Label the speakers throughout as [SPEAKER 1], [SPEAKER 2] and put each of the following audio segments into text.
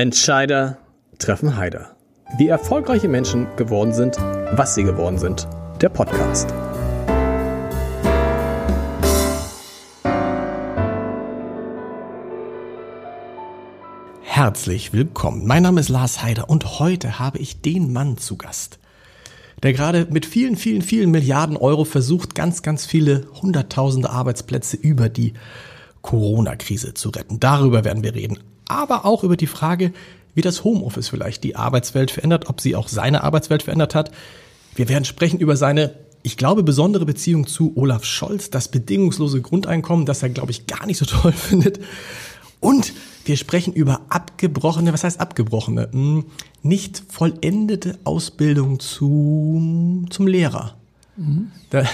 [SPEAKER 1] Entscheider treffen Heider. Wie erfolgreiche Menschen geworden sind, was sie geworden sind. Der Podcast. Herzlich willkommen. Mein Name ist Lars Heider und heute habe ich den Mann zu Gast, der gerade mit vielen, vielen, vielen Milliarden Euro versucht, ganz, ganz viele hunderttausende Arbeitsplätze über die Corona-Krise zu retten. Darüber werden wir reden. Aber auch über die Frage, wie das Homeoffice vielleicht die Arbeitswelt verändert, ob sie auch seine Arbeitswelt verändert hat. Wir werden sprechen über seine, ich glaube, besondere Beziehung zu Olaf Scholz, das bedingungslose Grundeinkommen, das er, glaube ich, gar nicht so toll findet. Und wir sprechen über abgebrochene, was heißt abgebrochene? Hm, nicht vollendete Ausbildung zu, zum Lehrer. Mhm.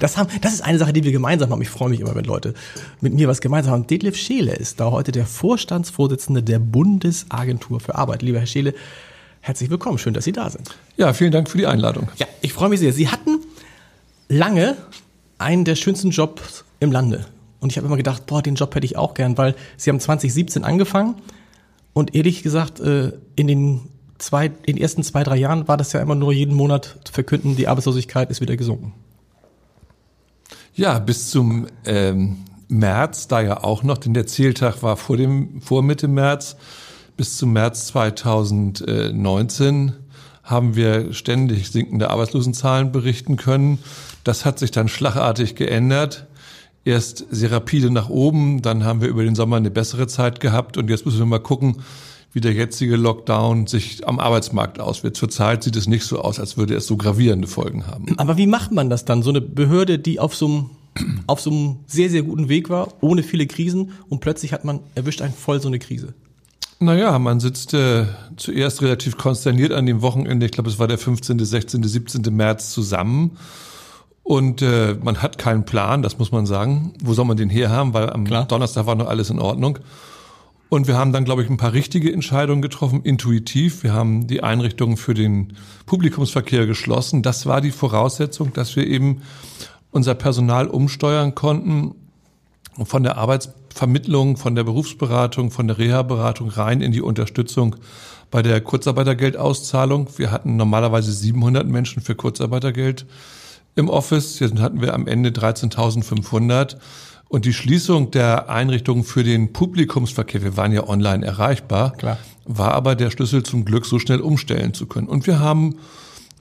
[SPEAKER 1] Das, haben, das ist eine Sache, die wir gemeinsam haben. Ich freue mich immer, wenn Leute mit mir was gemeinsam haben. Detlef Scheele ist da heute der Vorstandsvorsitzende der Bundesagentur für Arbeit. Lieber Herr Scheele, herzlich willkommen. Schön, dass Sie da sind.
[SPEAKER 2] Ja, vielen Dank für die Einladung.
[SPEAKER 1] Ja, ich freue mich sehr. Sie hatten lange einen der schönsten Jobs im Lande. Und ich habe immer gedacht, boah, den Job hätte ich auch gern, weil Sie haben 2017 angefangen und ehrlich gesagt, äh, in den zwei, in den ersten zwei, drei Jahren war das ja immer nur jeden Monat zu verkünden, die Arbeitslosigkeit ist wieder gesunken.
[SPEAKER 2] Ja, bis zum ähm, März, da ja auch noch, denn der Zähltag war vor dem, vor Mitte März, bis zum März 2019 haben wir ständig sinkende Arbeitslosenzahlen berichten können. Das hat sich dann schlagartig geändert erst sehr rapide nach oben, dann haben wir über den Sommer eine bessere Zeit gehabt und jetzt müssen wir mal gucken, wie der jetzige Lockdown sich am Arbeitsmarkt auswirkt. Zurzeit sieht es nicht so aus, als würde es so gravierende Folgen haben.
[SPEAKER 1] Aber wie macht man das dann? So eine Behörde, die auf so einem auf so einem sehr, sehr guten Weg war, ohne viele Krisen und plötzlich hat man, erwischt einen voll so eine Krise.
[SPEAKER 2] Naja, man sitzt äh, zuerst relativ konsterniert an dem Wochenende, ich glaube es war der 15., 16., 17. März zusammen und äh, man hat keinen Plan, das muss man sagen. Wo soll man den her haben? Weil am Klar. Donnerstag war noch alles in Ordnung. Und wir haben dann, glaube ich, ein paar richtige Entscheidungen getroffen, intuitiv. Wir haben die Einrichtungen für den Publikumsverkehr geschlossen. Das war die Voraussetzung, dass wir eben unser Personal umsteuern konnten von der Arbeitsvermittlung, von der Berufsberatung, von der Reha-Beratung rein in die Unterstützung bei der Kurzarbeitergeldauszahlung. Wir hatten normalerweise 700 Menschen für Kurzarbeitergeld im Office. Jetzt hatten wir am Ende 13.500. Und die Schließung der Einrichtungen für den Publikumsverkehr, wir waren ja online erreichbar, Klar. war aber der Schlüssel zum Glück, so schnell umstellen zu können. Und wir haben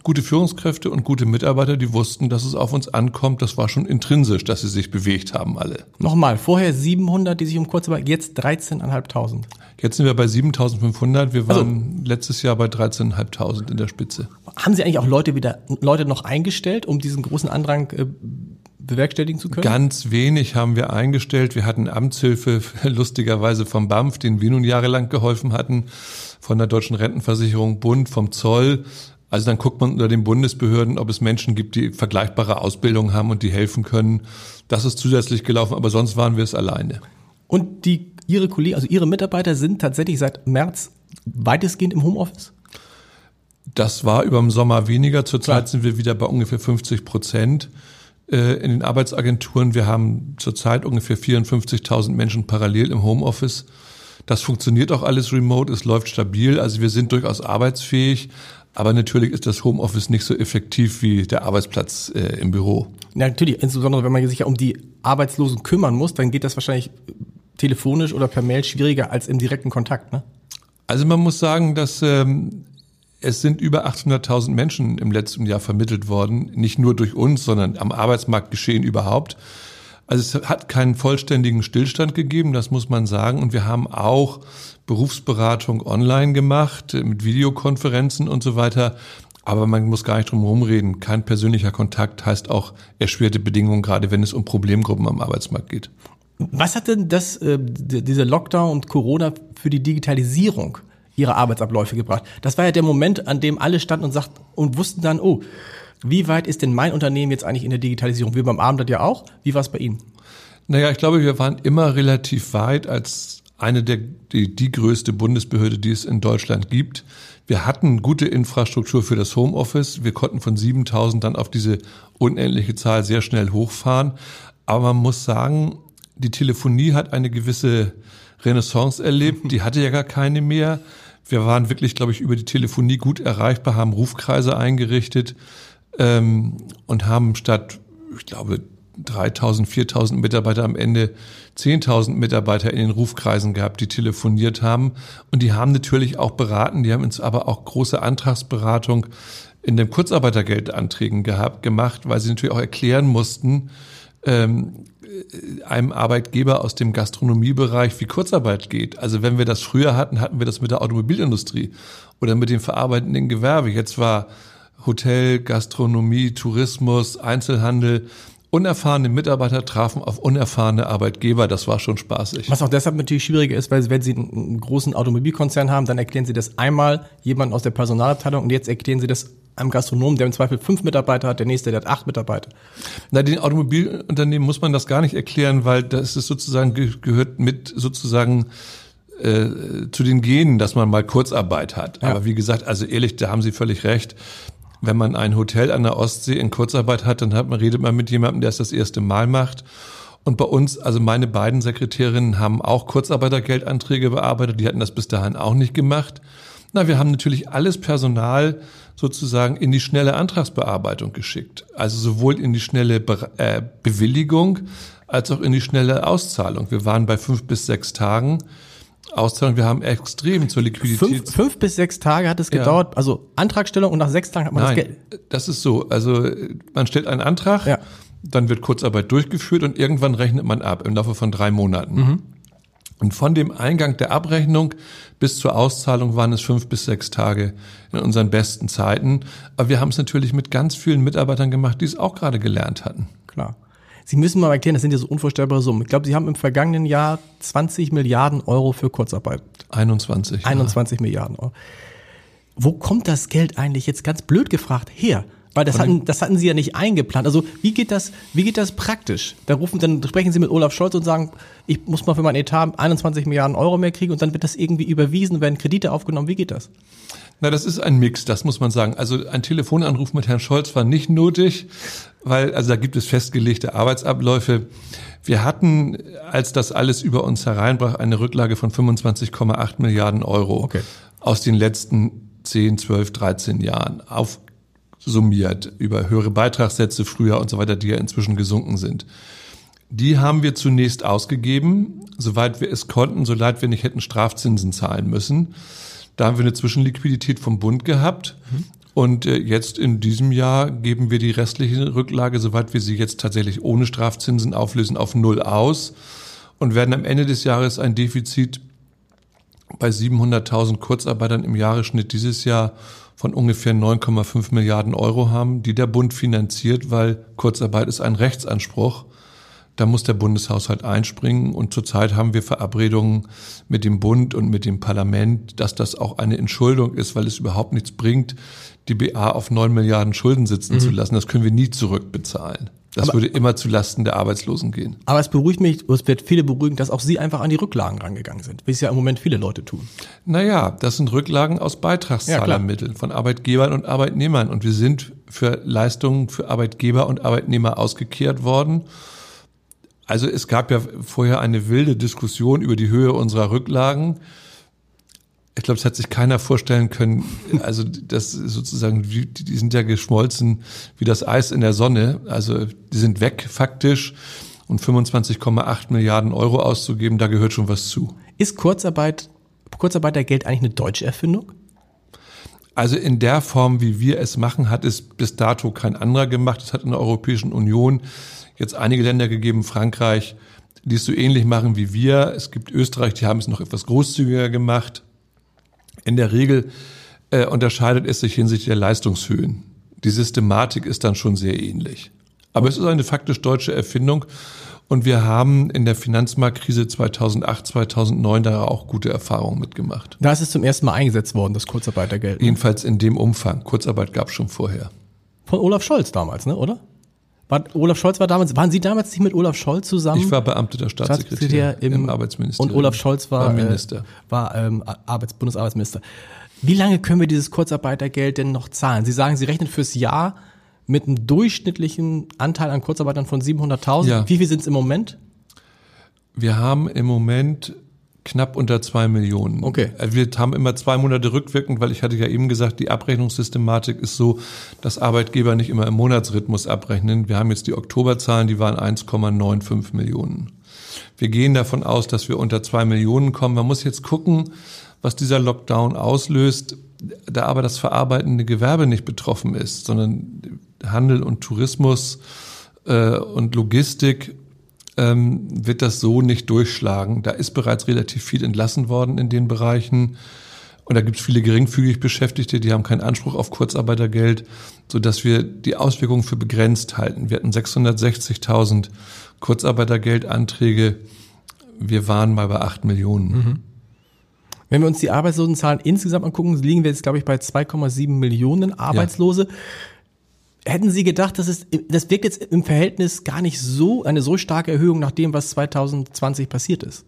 [SPEAKER 2] gute Führungskräfte und gute Mitarbeiter, die wussten, dass es auf uns ankommt. Das war schon intrinsisch, dass sie sich bewegt haben alle.
[SPEAKER 1] Nochmal, vorher 700, die sich um Kurzarbeit, jetzt 13.500.
[SPEAKER 2] Jetzt sind wir bei 7.500. Wir waren also, letztes Jahr bei 13.500 in der Spitze.
[SPEAKER 1] Haben Sie eigentlich auch Leute wieder, Leute noch eingestellt, um diesen großen Andrang äh, bewerkstelligen zu können?
[SPEAKER 2] Ganz wenig haben wir eingestellt. Wir hatten Amtshilfe, lustigerweise vom BAMF, den wir nun jahrelang geholfen hatten, von der Deutschen Rentenversicherung, Bund, vom Zoll. Also dann guckt man unter den Bundesbehörden, ob es Menschen gibt, die vergleichbare Ausbildung haben und die helfen können. Das ist zusätzlich gelaufen, aber sonst waren wir es alleine.
[SPEAKER 1] Und die, Ihre Kollegen, also Ihre Mitarbeiter sind tatsächlich seit März weitestgehend im Homeoffice?
[SPEAKER 2] Das war über den Sommer weniger. Zurzeit sind wir wieder bei ungefähr 50 Prozent in den Arbeitsagenturen. Wir haben zurzeit ungefähr 54.000 Menschen parallel im Homeoffice. Das funktioniert auch alles remote, es läuft stabil, also wir sind durchaus arbeitsfähig, aber natürlich ist das Homeoffice nicht so effektiv wie der Arbeitsplatz äh, im Büro.
[SPEAKER 1] Ja, natürlich, insbesondere wenn man sich ja um die Arbeitslosen kümmern muss, dann geht das wahrscheinlich telefonisch oder per Mail schwieriger als im direkten Kontakt. Ne?
[SPEAKER 2] Also man muss sagen, dass ähm, es sind über 800.000 Menschen im letzten Jahr vermittelt worden, nicht nur durch uns, sondern am Arbeitsmarkt geschehen überhaupt. Also es hat keinen vollständigen Stillstand gegeben, das muss man sagen. Und wir haben auch Berufsberatung online gemacht, mit Videokonferenzen und so weiter. Aber man muss gar nicht drum herum reden. Kein persönlicher Kontakt heißt auch erschwerte Bedingungen, gerade wenn es um Problemgruppen am Arbeitsmarkt geht.
[SPEAKER 1] Was hat denn das, äh, dieser Lockdown und Corona für die Digitalisierung ihrer Arbeitsabläufe gebracht? Das war ja der Moment, an dem alle standen und sagten und wussten dann, oh, wie weit ist denn mein Unternehmen jetzt eigentlich in der Digitalisierung? Wir beim Abend ja auch. Wie war es bei Ihnen?
[SPEAKER 2] Naja, ich glaube, wir waren immer relativ weit als eine der, die, die größte Bundesbehörde, die es in Deutschland gibt. Wir hatten gute Infrastruktur für das Homeoffice. Wir konnten von 7000 dann auf diese unendliche Zahl sehr schnell hochfahren. Aber man muss sagen, die Telefonie hat eine gewisse Renaissance erlebt. Die hatte ja gar keine mehr. Wir waren wirklich, glaube ich, über die Telefonie gut erreichbar, haben Rufkreise eingerichtet ähm, und haben statt, ich glaube, 3000, 4000 Mitarbeiter am Ende 10.000 Mitarbeiter in den Rufkreisen gehabt, die telefoniert haben. Und die haben natürlich auch beraten, die haben uns aber auch große Antragsberatung in den Kurzarbeitergeldanträgen gehabt, gemacht, weil sie natürlich auch erklären mussten, ähm, einem Arbeitgeber aus dem Gastronomiebereich wie Kurzarbeit geht. Also wenn wir das früher hatten, hatten wir das mit der Automobilindustrie oder mit dem verarbeitenden Gewerbe. Jetzt war Hotel, Gastronomie, Tourismus, Einzelhandel unerfahrene Mitarbeiter trafen auf unerfahrene Arbeitgeber. Das war schon spaßig.
[SPEAKER 1] Was auch deshalb natürlich schwieriger ist, weil wenn Sie einen großen Automobilkonzern haben, dann erklären Sie das einmal jemand aus der Personalabteilung und jetzt erklären Sie das einem Gastronom, der im Zweifel fünf Mitarbeiter hat, der nächste, der hat acht Mitarbeiter.
[SPEAKER 2] Na, den Automobilunternehmen muss man das gar nicht erklären, weil das ist sozusagen gehört mit sozusagen äh, zu den Genen, dass man mal Kurzarbeit hat. Ja. Aber wie gesagt, also ehrlich, da haben Sie völlig recht wenn man ein Hotel an der Ostsee in Kurzarbeit hat, dann hat man, redet man mit jemandem, der es das erste Mal macht. Und bei uns, also meine beiden Sekretärinnen haben auch Kurzarbeitergeldanträge bearbeitet, die hatten das bis dahin auch nicht gemacht. Na, wir haben natürlich alles Personal sozusagen in die schnelle Antragsbearbeitung geschickt. Also sowohl in die schnelle Be äh, Bewilligung als auch in die schnelle Auszahlung. Wir waren bei fünf bis sechs Tagen. Auszahlung. Wir haben extrem zur Liquidität.
[SPEAKER 1] Fünf, fünf bis sechs Tage hat es gedauert, ja. also Antragstellung und nach sechs Tagen hat man
[SPEAKER 2] Nein,
[SPEAKER 1] das Geld.
[SPEAKER 2] Das ist so. Also man stellt einen Antrag, ja. dann wird Kurzarbeit durchgeführt und irgendwann rechnet man ab im Laufe von drei Monaten. Mhm. Und von dem Eingang der Abrechnung bis zur Auszahlung waren es fünf bis sechs Tage in unseren besten Zeiten. Aber wir haben es natürlich mit ganz vielen Mitarbeitern gemacht, die es auch gerade gelernt hatten.
[SPEAKER 1] Klar. Sie müssen mal erklären, das sind ja so unvorstellbare Summen. Ich glaube, Sie haben im vergangenen Jahr 20 Milliarden Euro für Kurzarbeit.
[SPEAKER 2] 21.
[SPEAKER 1] 21 ja. Milliarden Euro. Wo kommt das Geld eigentlich jetzt ganz blöd gefragt her? Weil das hatten, das hatten Sie ja nicht eingeplant. Also wie geht das, wie geht das praktisch? Da rufen, dann sprechen Sie mit Olaf Scholz und sagen, ich muss mal für mein Etat 21 Milliarden Euro mehr kriegen und dann wird das irgendwie überwiesen, werden Kredite aufgenommen. Wie geht das?
[SPEAKER 2] Na, das ist ein Mix, das muss man sagen. Also ein Telefonanruf mit Herrn Scholz war nicht nötig, weil also da gibt es festgelegte Arbeitsabläufe. Wir hatten, als das alles über uns hereinbrach, eine Rücklage von 25,8 Milliarden Euro okay. aus den letzten 10, 12, 13 Jahren aufsummiert über höhere Beitragssätze früher und so weiter, die ja inzwischen gesunken sind. Die haben wir zunächst ausgegeben, soweit wir es konnten, so leid wir nicht hätten Strafzinsen zahlen müssen. Da haben wir eine Zwischenliquidität vom Bund gehabt. Und äh, jetzt in diesem Jahr geben wir die restliche Rücklage, soweit wir sie jetzt tatsächlich ohne Strafzinsen auflösen, auf Null aus und werden am Ende des Jahres ein Defizit bei 700.000 Kurzarbeitern im Jahresschnitt dieses Jahr von ungefähr 9,5 Milliarden Euro haben, die der Bund finanziert, weil Kurzarbeit ist ein Rechtsanspruch da muss der Bundeshaushalt einspringen. Und zurzeit haben wir Verabredungen mit dem Bund und mit dem Parlament, dass das auch eine Entschuldung ist, weil es überhaupt nichts bringt, die BA auf neun Milliarden Schulden sitzen mhm. zu lassen. Das können wir nie zurückbezahlen. Das aber, würde immer zu Lasten der Arbeitslosen gehen.
[SPEAKER 1] Aber es beruhigt mich, es wird viele beruhigen, dass auch Sie einfach an die Rücklagen rangegangen sind, wie es ja im Moment viele Leute tun.
[SPEAKER 2] Naja, das sind Rücklagen aus Beitragszahlermitteln ja, von Arbeitgebern und Arbeitnehmern. Und wir sind für Leistungen für Arbeitgeber und Arbeitnehmer ausgekehrt worden. Also es gab ja vorher eine wilde Diskussion über die Höhe unserer Rücklagen. Ich glaube, es hat sich keiner vorstellen können, also das sozusagen, die sind ja geschmolzen wie das Eis in der Sonne. Also die sind weg faktisch und 25,8 Milliarden Euro auszugeben, da gehört schon was zu.
[SPEAKER 1] Ist Kurzarbeit, Kurzarbeitergeld eigentlich eine deutsche Erfindung?
[SPEAKER 2] Also in der Form, wie wir es machen, hat es bis dato kein anderer gemacht. Es hat in der Europäischen Union jetzt einige Länder gegeben, Frankreich, die es so ähnlich machen wie wir. Es gibt Österreich, die haben es noch etwas großzügiger gemacht. In der Regel äh, unterscheidet es sich hinsichtlich der Leistungshöhen. Die Systematik ist dann schon sehr ähnlich. Aber es ist eine faktisch deutsche Erfindung und wir haben in der Finanzmarktkrise 2008, 2009 da auch gute Erfahrungen mitgemacht.
[SPEAKER 1] Da ist es zum ersten Mal eingesetzt worden, das Kurzarbeitergeld.
[SPEAKER 2] Ne? Jedenfalls in dem Umfang. Kurzarbeit gab es schon vorher.
[SPEAKER 1] Von Olaf Scholz damals, ne, oder? War, Olaf Scholz war damals, waren Sie damals nicht mit Olaf Scholz zusammen?
[SPEAKER 2] Ich war Beamter der Staatssekretär,
[SPEAKER 1] im, im, Arbeitsministerium. Und Olaf Scholz war, war Minister. Äh, war ähm, Arbeits, Bundesarbeitsminister. Wie lange können wir dieses Kurzarbeitergeld denn noch zahlen? Sie sagen, Sie rechnen fürs Jahr mit einem durchschnittlichen Anteil an Kurzarbeitern von 700.000. Ja. Wie viel sind es im Moment?
[SPEAKER 2] Wir haben im Moment Knapp unter zwei Millionen.
[SPEAKER 1] Okay.
[SPEAKER 2] Äh, Wir haben immer zwei Monate rückwirkend, weil ich hatte ja eben gesagt, die Abrechnungssystematik ist so, dass Arbeitgeber nicht immer im Monatsrhythmus abrechnen. Wir haben jetzt die Oktoberzahlen, die waren 1,95 Millionen. Wir gehen davon aus, dass wir unter zwei Millionen kommen. Man muss jetzt gucken, was dieser Lockdown auslöst. Da aber das verarbeitende Gewerbe nicht betroffen ist, sondern Handel und Tourismus äh, und Logistik ähm, wird das so nicht durchschlagen. Da ist bereits relativ viel entlassen worden in den Bereichen. Und da gibt es viele geringfügig Beschäftigte, die haben keinen Anspruch auf Kurzarbeitergeld, sodass wir die Auswirkungen für begrenzt halten. Wir hatten 660.000 Kurzarbeitergeldanträge. Wir waren mal bei 8 Millionen.
[SPEAKER 1] Wenn wir uns die Arbeitslosenzahlen insgesamt angucken, liegen wir jetzt, glaube ich, bei 2,7 Millionen Arbeitslose. Hätten Sie gedacht, dass es, das wirkt jetzt im Verhältnis gar nicht so, eine so starke Erhöhung nach dem, was 2020 passiert ist?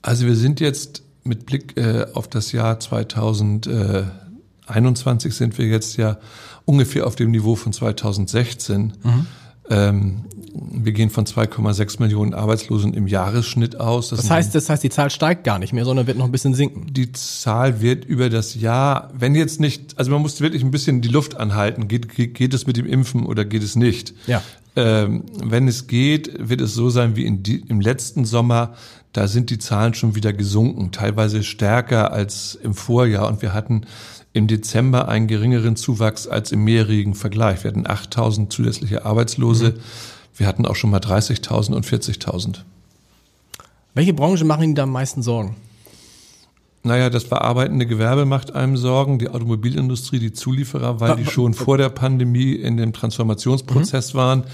[SPEAKER 2] Also wir sind jetzt mit Blick äh, auf das Jahr 2021 sind wir jetzt ja ungefähr auf dem Niveau von 2016. Ähm, wir gehen von 2,6 Millionen Arbeitslosen im Jahresschnitt aus.
[SPEAKER 1] Das
[SPEAKER 2] sind
[SPEAKER 1] heißt, das heißt, die Zahl steigt gar nicht mehr, sondern wird noch ein bisschen sinken.
[SPEAKER 2] die Zahl wird über das Jahr, wenn jetzt nicht, also man muss wirklich ein bisschen die Luft anhalten. Geht, geht, geht es mit dem Impfen oder geht es nicht?
[SPEAKER 1] Ja.
[SPEAKER 2] Ähm, wenn es geht, wird es so sein wie in die, im letzten Sommer. Da sind die Zahlen schon wieder gesunken, teilweise stärker als im Vorjahr. Und wir hatten im Dezember einen geringeren Zuwachs als im mehrjährigen Vergleich. Wir hatten 8000 zusätzliche Arbeitslose. Wir hatten auch schon mal 30.000 und 40.000.
[SPEAKER 1] Welche Branche machen Ihnen da am meisten Sorgen?
[SPEAKER 2] Naja, das verarbeitende Gewerbe macht einem Sorgen, die Automobilindustrie, die Zulieferer, weil die schon vor der Pandemie in dem Transformationsprozess waren.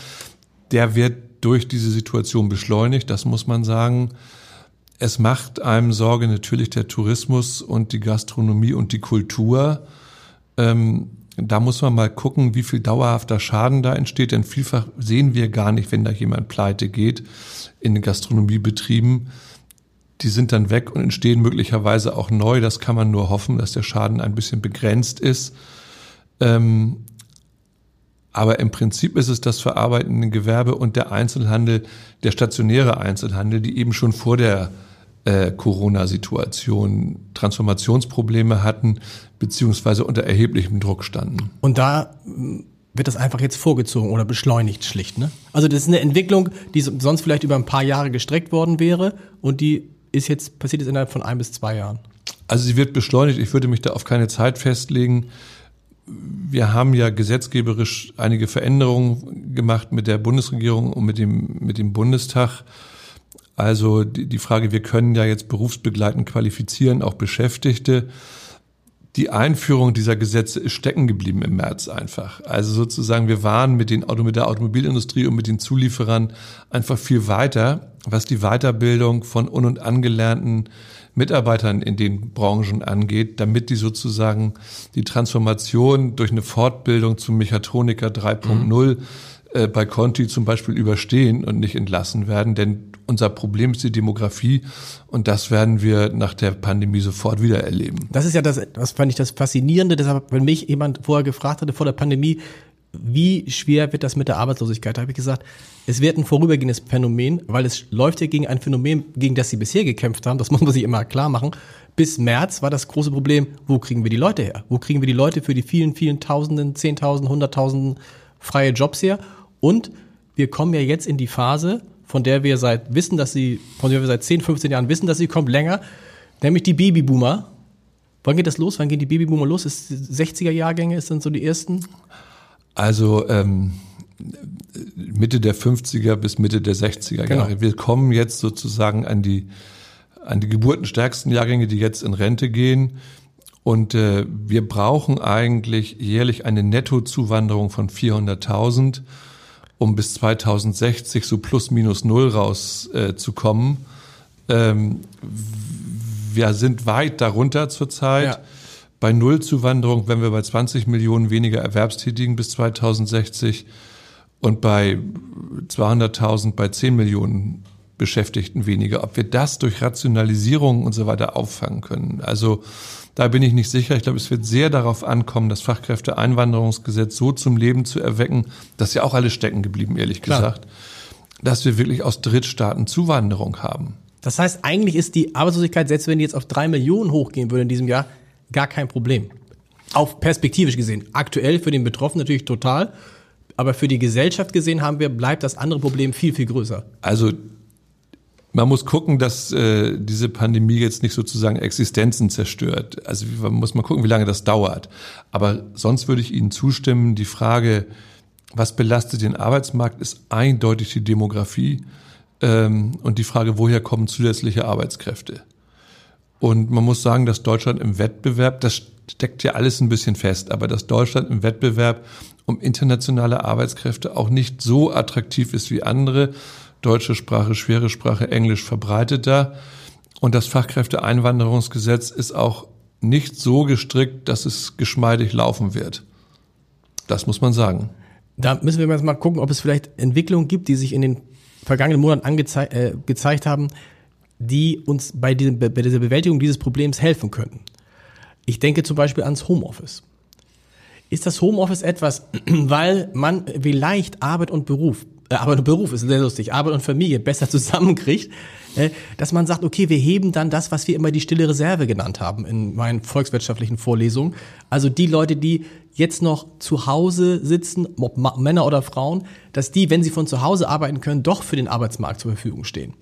[SPEAKER 2] Der wird durch diese Situation beschleunigt, das muss man sagen. Es macht einem Sorge natürlich der Tourismus und die Gastronomie und die Kultur. Ähm, da muss man mal gucken, wie viel dauerhafter Schaden da entsteht, denn vielfach sehen wir gar nicht, wenn da jemand pleite geht in den Gastronomiebetrieben. Die sind dann weg und entstehen möglicherweise auch neu. Das kann man nur hoffen, dass der Schaden ein bisschen begrenzt ist. Ähm, aber im Prinzip ist es das verarbeitende Gewerbe und der Einzelhandel, der stationäre Einzelhandel, die eben schon vor der äh, Corona-Situation Transformationsprobleme hatten, beziehungsweise unter erheblichem Druck standen.
[SPEAKER 1] Und da mm, wird das einfach jetzt vorgezogen oder beschleunigt schlicht, ne? Also das ist eine Entwicklung, die so- sonst vielleicht über ein paar Jahre gestreckt worden wäre und die ist jetzt, passiert jetzt innerhalb von ein bis zwei Jahren.
[SPEAKER 2] Also sie wird beschleunigt. Ich würde mich da auf keine Zeit festlegen. Wir haben ja gesetzgeberisch einige Veränderungen gemacht mit der Bundesregierung und mit dem, mit dem Bundestag. Also die, die Frage, wir können ja jetzt berufsbegleitend qualifizieren, auch Beschäftigte. Die Einführung dieser Gesetze ist stecken geblieben im März einfach. Also sozusagen, wir waren mit, den, mit der Automobilindustrie und mit den Zulieferern einfach viel weiter, was die Weiterbildung von un- und angelernten Mitarbeitern in den Branchen angeht, damit die sozusagen die Transformation durch eine Fortbildung zum Mechatroniker 3.0 äh, bei Conti zum Beispiel überstehen und nicht entlassen werden. Denn unser Problem ist die Demografie und das werden wir nach der Pandemie sofort wieder erleben.
[SPEAKER 1] Das ist ja das, das fand ich das Faszinierende. Deshalb, wenn mich jemand vorher gefragt hatte vor der Pandemie, wie schwer wird das mit der Arbeitslosigkeit, da habe ich gesagt, es wird ein vorübergehendes Phänomen, weil es läuft ja gegen ein Phänomen, gegen das sie bisher gekämpft haben. Das muss man sich immer klar machen. Bis März war das große Problem, wo kriegen wir die Leute her? Wo kriegen wir die Leute für die vielen, vielen Tausenden, Zehntausenden, Hunderttausenden freie Jobs her? Und wir kommen ja jetzt in die Phase, von der wir seit wissen, dass sie, von der wir seit 10, 15 Jahren wissen, dass sie kommt länger, nämlich die Babyboomer. Wann geht das los? Wann gehen die Babyboomer los? Ist 60er Jahrgänge ist dann so die ersten?
[SPEAKER 2] Also ähm, Mitte der 50er bis Mitte der 60er
[SPEAKER 1] Genau.
[SPEAKER 2] Jahre. Wir kommen jetzt sozusagen an die an die geburtenstärksten Jahrgänge, die jetzt in Rente gehen. Und äh, wir brauchen eigentlich jährlich eine Nettozuwanderung von 400.000, um bis 2060 so plus minus null rauszukommen. Äh, zu kommen. ähm, wir sind weit darunter zurzeit.
[SPEAKER 1] Ja.
[SPEAKER 2] Bei Nullzuwanderung, wenn wir bei 20 Millionen weniger Erwerbstätigen bis 2060 und bei 200.000 bei 10 Millionen Beschäftigten weniger. Ob wir das durch Rationalisierung und so weiter auffangen können. Also da bin ich nicht sicher. Ich glaube, es wird sehr darauf ankommen, das Fachkräfteeinwanderungsgesetz so zum Leben zu erwecken, das ist ja auch alles stecken geblieben, ehrlich
[SPEAKER 1] Klar.
[SPEAKER 2] gesagt, dass wir wirklich aus Drittstaaten Zuwanderung haben.
[SPEAKER 1] Das heißt, eigentlich ist die Arbeitslosigkeit, selbst wenn die jetzt auf drei Millionen hochgehen würde in diesem Jahr, gar kein Problem. Auf perspektivisch gesehen. Aktuell für den Betroffenen natürlich total. Aber für die Gesellschaft gesehen haben wir, bleibt das andere Problem viel, viel größer.
[SPEAKER 2] Also man muss gucken, dass äh, diese Pandemie jetzt nicht sozusagen Existenzen zerstört. Also man muss mal gucken, wie lange das dauert. Aber sonst würde ich Ihnen zustimmen, die Frage, was belastet den Arbeitsmarkt, ist eindeutig die Demografie ähm, und die Frage, woher kommen zusätzliche Arbeitskräfte. Und man muss sagen, dass Deutschland im Wettbewerb, das steckt ja alles ein bisschen fest, aber dass Deutschland im Wettbewerb um internationale Arbeitskräfte auch nicht so attraktiv ist wie andere. Deutsche Sprache, schwere Sprache, Englisch verbreiteter. Und das Fachkräfteeinwanderungsgesetz ist auch nicht so gestrickt, dass es geschmeidig laufen wird. Das muss man sagen.
[SPEAKER 1] Da müssen wir jetzt mal gucken, ob es vielleicht Entwicklungen gibt, die sich in den vergangenen Monaten angezeigt äh, gezeigt haben, die uns bei, diesem, bei dieser Bewältigung dieses Problems helfen könnten. Ich denke zum Beispiel ans Homeoffice. Ist das Homeoffice etwas, weil man vielleicht Arbeit und Beruf, äh, Arbeit und Beruf ist sehr lustig, Arbeit und Familie besser zusammenkriegt, äh, dass man sagt, okay, wir heben dann das, was wir immer die stille Reserve genannt haben in meinen volkswirtschaftlichen Vorlesungen. Also die Leute, die jetzt noch zu Hause sitzen, ob Männer oder Frauen, dass die, wenn sie von zu Hause arbeiten können, doch für den Arbeitsmarkt zur Verfügung stehen.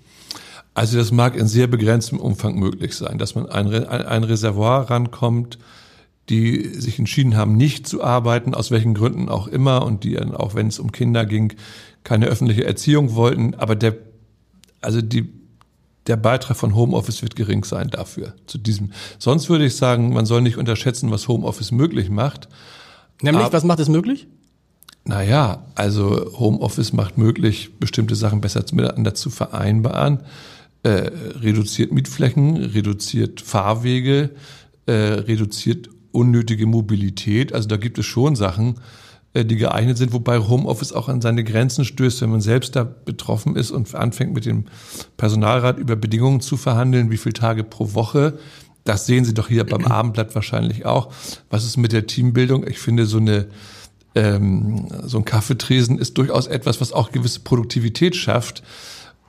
[SPEAKER 2] Also das mag in sehr begrenztem Umfang möglich sein, dass man ein, ein Reservoir rankommt, die sich entschieden haben, nicht zu arbeiten, aus welchen Gründen auch immer, und die dann auch, wenn es um Kinder ging, keine öffentliche Erziehung wollten. Aber der, also die, der Beitrag von Homeoffice wird gering sein dafür, zu diesem. Sonst würde ich sagen, man soll nicht unterschätzen, was Homeoffice möglich macht.
[SPEAKER 1] Nämlich, Aber, was macht es möglich?
[SPEAKER 2] Naja, also Homeoffice macht möglich, bestimmte Sachen besser miteinander zu vereinbaren äh, reduziert Mietflächen, reduziert Fahrwege, äh, reduziert unnötige Mobilität. Also da gibt es schon Sachen, äh, die geeignet sind, wobei Homeoffice auch an seine Grenzen stößt, wenn man selbst da betroffen ist und anfängt mit dem Personalrat über Bedingungen zu verhandeln, wie viele Tage pro Woche. Das sehen Sie doch hier beim Abendblatt wahrscheinlich auch. Was ist mit der Teambildung? Ich finde so eine ähm, so ein Kaffeetresen ist durchaus etwas, was auch gewisse Produktivität schafft.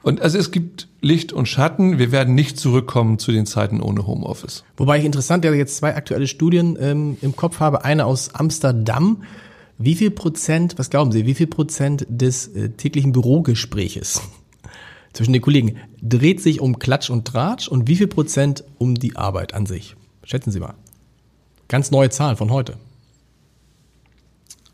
[SPEAKER 2] Und also es gibt Licht und Schatten. Wir werden nicht zurückkommen zu den Zeiten ohne Homeoffice.
[SPEAKER 1] Wobei ich interessant, der jetzt zwei aktuelle Studien ähm, im Kopf habe. Eine aus Amsterdam. Wie viel Prozent, was glauben Sie, wie viel Prozent des äh, täglichen Bürogespräches zwischen den Kollegen dreht sich um Klatsch und Tratsch und wie viel Prozent um die Arbeit an sich? Schätzen Sie mal. Ganz neue Zahlen von heute.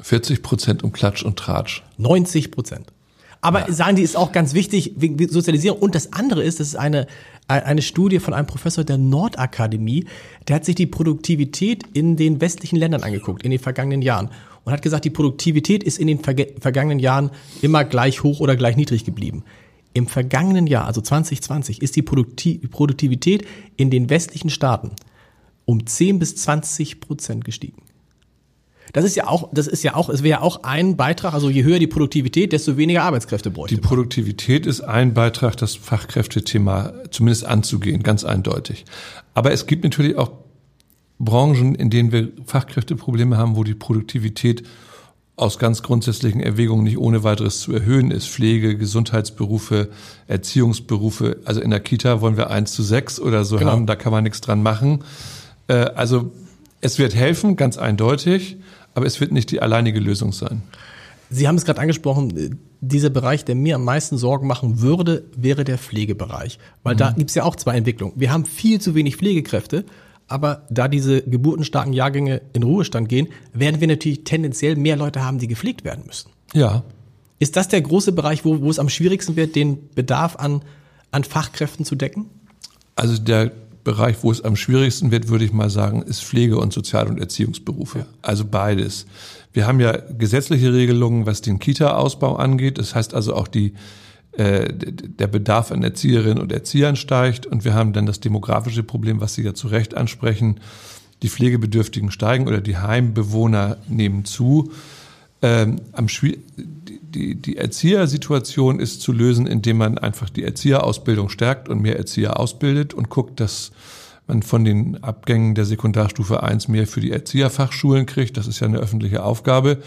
[SPEAKER 2] 40 Prozent um Klatsch und Tratsch.
[SPEAKER 1] 90 Prozent. Aber ja. sagen die, ist auch ganz wichtig wegen Sozialisierung. Und das andere ist, das ist eine, eine Studie von einem Professor der Nordakademie, der hat sich die Produktivität in den westlichen Ländern angeguckt, in den vergangenen Jahren. Und hat gesagt, die Produktivität ist in den vergangenen Jahren immer gleich hoch oder gleich niedrig geblieben. Im vergangenen Jahr, also 2020, ist die Produktivität in den westlichen Staaten um 10 bis 20 Prozent gestiegen. Das ist ja auch, das ist ja auch, es wäre ja auch ein Beitrag, also je höher die Produktivität, desto weniger Arbeitskräfte bräuchte
[SPEAKER 2] Die Produktivität ist ein Beitrag, das Fachkräftethema zumindest anzugehen, ganz eindeutig. Aber es gibt natürlich auch Branchen, in denen wir Fachkräfteprobleme haben, wo die Produktivität aus ganz grundsätzlichen Erwägungen nicht ohne weiteres zu erhöhen ist. Pflege, Gesundheitsberufe, Erziehungsberufe. Also in der Kita wollen wir eins zu sechs oder so genau. haben, da kann man nichts dran machen. Äh, also es wird helfen, ganz eindeutig aber es wird nicht die alleinige Lösung sein.
[SPEAKER 1] Sie haben es gerade angesprochen, dieser Bereich, der mir am meisten Sorgen machen würde, wäre der Pflegebereich. Weil mhm. da gibt es ja auch zwei Entwicklungen. Wir haben viel zu wenig Pflegekräfte, aber da diese geburtenstarken Jahrgänge in Ruhestand gehen, werden wir natürlich tendenziell mehr Leute haben, die gepflegt werden müssen.
[SPEAKER 2] Ja.
[SPEAKER 1] Ist das der große Bereich, wo, wo es am schwierigsten wird, den Bedarf an, an Fachkräften zu decken?
[SPEAKER 2] Also der Bereich, wo es am schwierigsten wird, würde ich mal sagen, ist Pflege- und Sozial- und Erziehungsberufe. Also beides. Wir haben ja gesetzliche Regelungen, was den Kita-Ausbau angeht. Das heißt also auch die, äh, der Bedarf an Erzieherinnen und Erziehern steigt. Und wir haben dann das demografische Problem, was Sie ja zu Recht ansprechen. Die Pflegebedürftigen steigen oder die Heimbewohner nehmen zu. Ähm, am die, die Erziehersituation ist zu lösen, indem man einfach die Erzieherausbildung stärkt und mehr Erzieher ausbildet und guckt, dass man von den Abgängen der Sekundarstufe 1 mehr für die Erzieherfachschulen kriegt. Das ist ja eine öffentliche Aufgabe.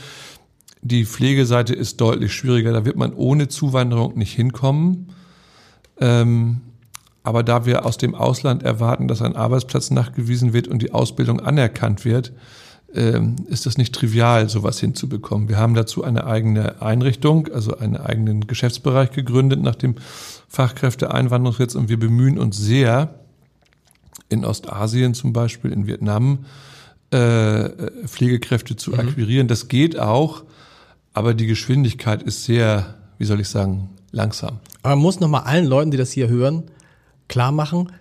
[SPEAKER 2] Die Pflegeseite ist deutlich schwieriger. Da wird man ohne Zuwanderung nicht hinkommen. Ähm, Aber da wir aus dem Ausland erwarten, dass ein Arbeitsplatz nachgewiesen wird und die Ausbildung anerkannt wird, ist das nicht trivial, sowas hinzubekommen. Wir haben dazu eine eigene Einrichtung, also einen eigenen Geschäftsbereich gegründet nach dem Fachkräfteeinwanderungsgesetz und wir bemühen uns sehr, in Ostasien zum Beispiel, in Vietnam, äh, Pflegekräfte zu mhm. akquirieren. Das geht auch, aber die Geschwindigkeit ist sehr, wie soll ich sagen, langsam.
[SPEAKER 1] Aber man muss nochmal allen Leuten, die das hier hören, klar machen,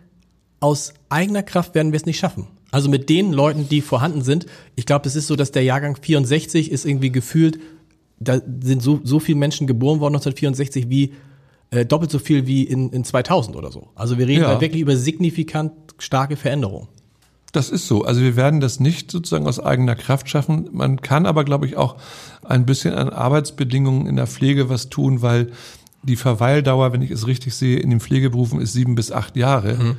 [SPEAKER 1] aus eigener Kraft werden wir es nicht schaffen. Also mit den Leuten, die vorhanden sind. Ich glaube, es ist so, dass der Jahrgang 64 ist irgendwie gefühlt, da sind so, so viele Menschen geboren worden 1964 wie äh, doppelt so viel wie in, in 2000 oder so. Also wir reden ja. da wirklich über signifikant starke Veränderungen.
[SPEAKER 2] Das ist so. Also wir werden das nicht sozusagen aus eigener Kraft schaffen. Man kann aber, glaube ich, auch ein bisschen an Arbeitsbedingungen in der Pflege was tun, weil die Verweildauer, wenn ich es richtig sehe, in den Pflegeberufen ist sieben bis acht Jahre. Mhm.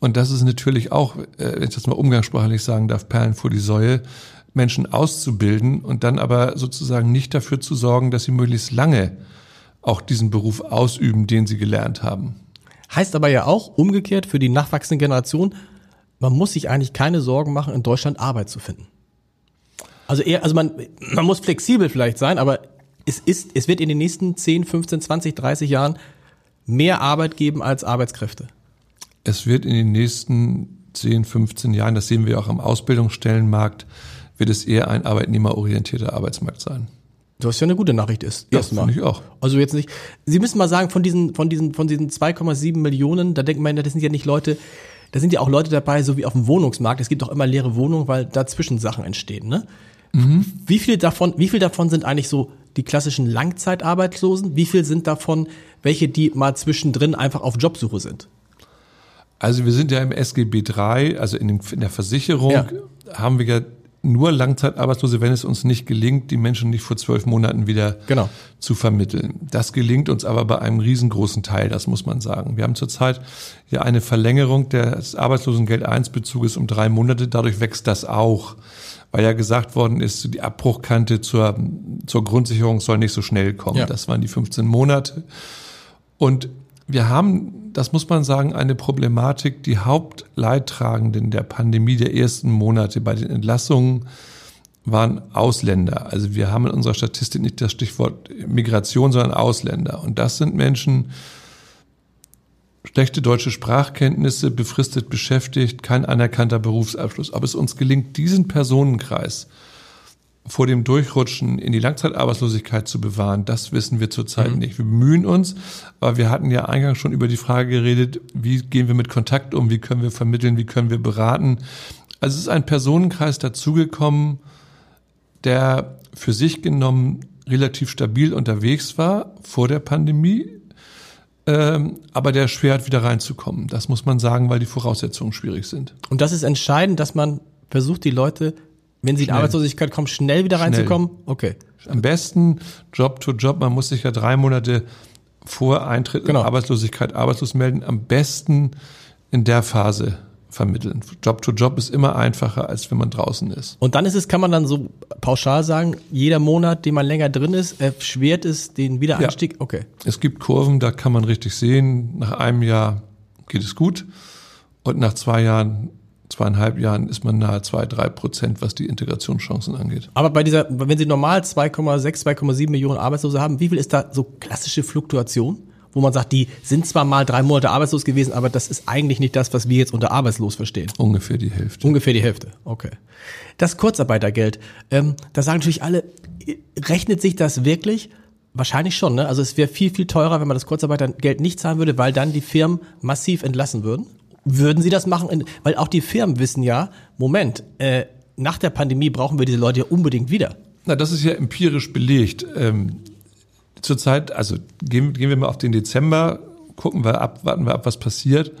[SPEAKER 2] Und das ist natürlich auch, äh, wenn ich das mal umgangssprachlich sagen darf, Perlen vor die Säue, Menschen auszubilden und dann aber sozusagen nicht dafür zu sorgen, dass sie möglichst lange auch diesen Beruf ausüben, den sie gelernt haben.
[SPEAKER 1] Heißt aber ja auch umgekehrt für die nachwachsende Generation, man muss sich eigentlich keine Sorgen machen, in Deutschland Arbeit zu finden. Also eher, also man, man muss flexibel vielleicht sein, aber es ist, es wird in den nächsten 10, 15, 20, 30 Jahren mehr Arbeit geben als Arbeitskräfte
[SPEAKER 2] es wird in den nächsten 10, 15 Jahren, das sehen wir auch am Ausbildungsstellenmarkt, wird es eher ein arbeitnehmerorientierter Arbeitsmarkt sein.
[SPEAKER 1] Was ja eine gute Nachricht ist.
[SPEAKER 2] Ja, finde ich auch.
[SPEAKER 1] Also jetzt nicht. Sie müssen mal sagen, von diesen, von diesen, von diesen 2,7 Millionen, da denkt man, das sind ja nicht Leute, da sind ja auch Leute dabei, so wie auf dem Wohnungsmarkt. Es gibt doch immer leere Wohnungen, weil dazwischen Sachen entstehen, ne? Mhm. Wie viel davon, wie viel davon sind eigentlich so die klassischen Langzeitarbeitslosen? Wie viel sind davon welche, die mal zwischendrin einfach auf Jobsuche sind?
[SPEAKER 2] Also wir sind ja im SGB III, also in, dem, in der Versicherung ja. haben wir ja nur Langzeitarbeitslose, wenn es uns nicht gelingt, die Menschen nicht vor zwölf Monaten wieder genau. zu vermitteln. Das gelingt uns aber bei einem riesengroßen Teil, das muss man sagen. Wir haben zurzeit ja eine Verlängerung des Arbeitslosengeld 1 Bezuges um drei Monate. Dadurch wächst das auch, weil ja gesagt worden ist, die Abbruchkante zur, zur Grundsicherung soll nicht so schnell kommen. Ja. Das waren die 15 Monate. Und wir haben, das muss man sagen, eine Problematik. Die Hauptleidtragenden der Pandemie der ersten Monate bei den Entlassungen waren Ausländer. Also wir haben in unserer Statistik nicht das Stichwort Migration, sondern Ausländer. Und das sind Menschen, schlechte deutsche Sprachkenntnisse, befristet beschäftigt, kein anerkannter Berufsabschluss. Ob es uns gelingt, diesen Personenkreis vor dem Durchrutschen in die Langzeitarbeitslosigkeit zu bewahren, das wissen wir zurzeit mhm. nicht. Wir bemühen uns, aber wir hatten ja eingangs schon über die Frage geredet, wie gehen wir mit Kontakt um, wie können wir vermitteln, wie können wir beraten. Also es ist ein Personenkreis dazugekommen, der für sich genommen relativ stabil unterwegs war vor der Pandemie, ähm, aber der schwer hat, wieder reinzukommen. Das muss man sagen, weil die Voraussetzungen schwierig sind.
[SPEAKER 1] Und das ist entscheidend, dass man versucht, die Leute wenn sie in Arbeitslosigkeit kommen, schnell wieder schnell. reinzukommen? Okay.
[SPEAKER 2] Am besten Job to Job. Man muss sich ja drei Monate vor Eintritt genau. in Arbeitslosigkeit arbeitslos melden. Am besten in der Phase vermitteln. Job to Job ist immer einfacher, als wenn man draußen ist.
[SPEAKER 1] Und dann ist es, kann man dann so pauschal sagen, jeder Monat, den man länger drin ist, erschwert es den Wiedereinstieg? Ja. Okay.
[SPEAKER 2] Es gibt Kurven, da kann man richtig sehen, nach einem Jahr geht es gut und nach zwei Jahren zweieinhalb Jahren ist man nahe zwei, drei Prozent, was die Integrationschancen angeht.
[SPEAKER 1] Aber bei dieser, wenn Sie normal 2,6, 2,7 Millionen Arbeitslose haben, wie viel ist da so klassische Fluktuation? Wo man sagt, die sind zwar mal drei Monate arbeitslos gewesen, aber das ist eigentlich nicht das, was wir jetzt unter arbeitslos verstehen.
[SPEAKER 2] Ungefähr die Hälfte.
[SPEAKER 1] Ungefähr die Hälfte, okay. Das Kurzarbeitergeld, ähm, da sagen natürlich alle, rechnet sich das wirklich? Wahrscheinlich schon, ne? Also es wäre viel, viel teurer, wenn man das Kurzarbeitergeld nicht zahlen würde, weil dann die Firmen massiv entlassen würden. Würden Sie das machen? Weil auch die Firmen wissen ja, Moment, äh, nach der Pandemie brauchen wir diese Leute ja unbedingt wieder.
[SPEAKER 2] Na, das ist ja empirisch belegt. Ähm, zurzeit, also gehen, gehen wir mal auf den Dezember, gucken wir ab, warten wir ab, was passiert.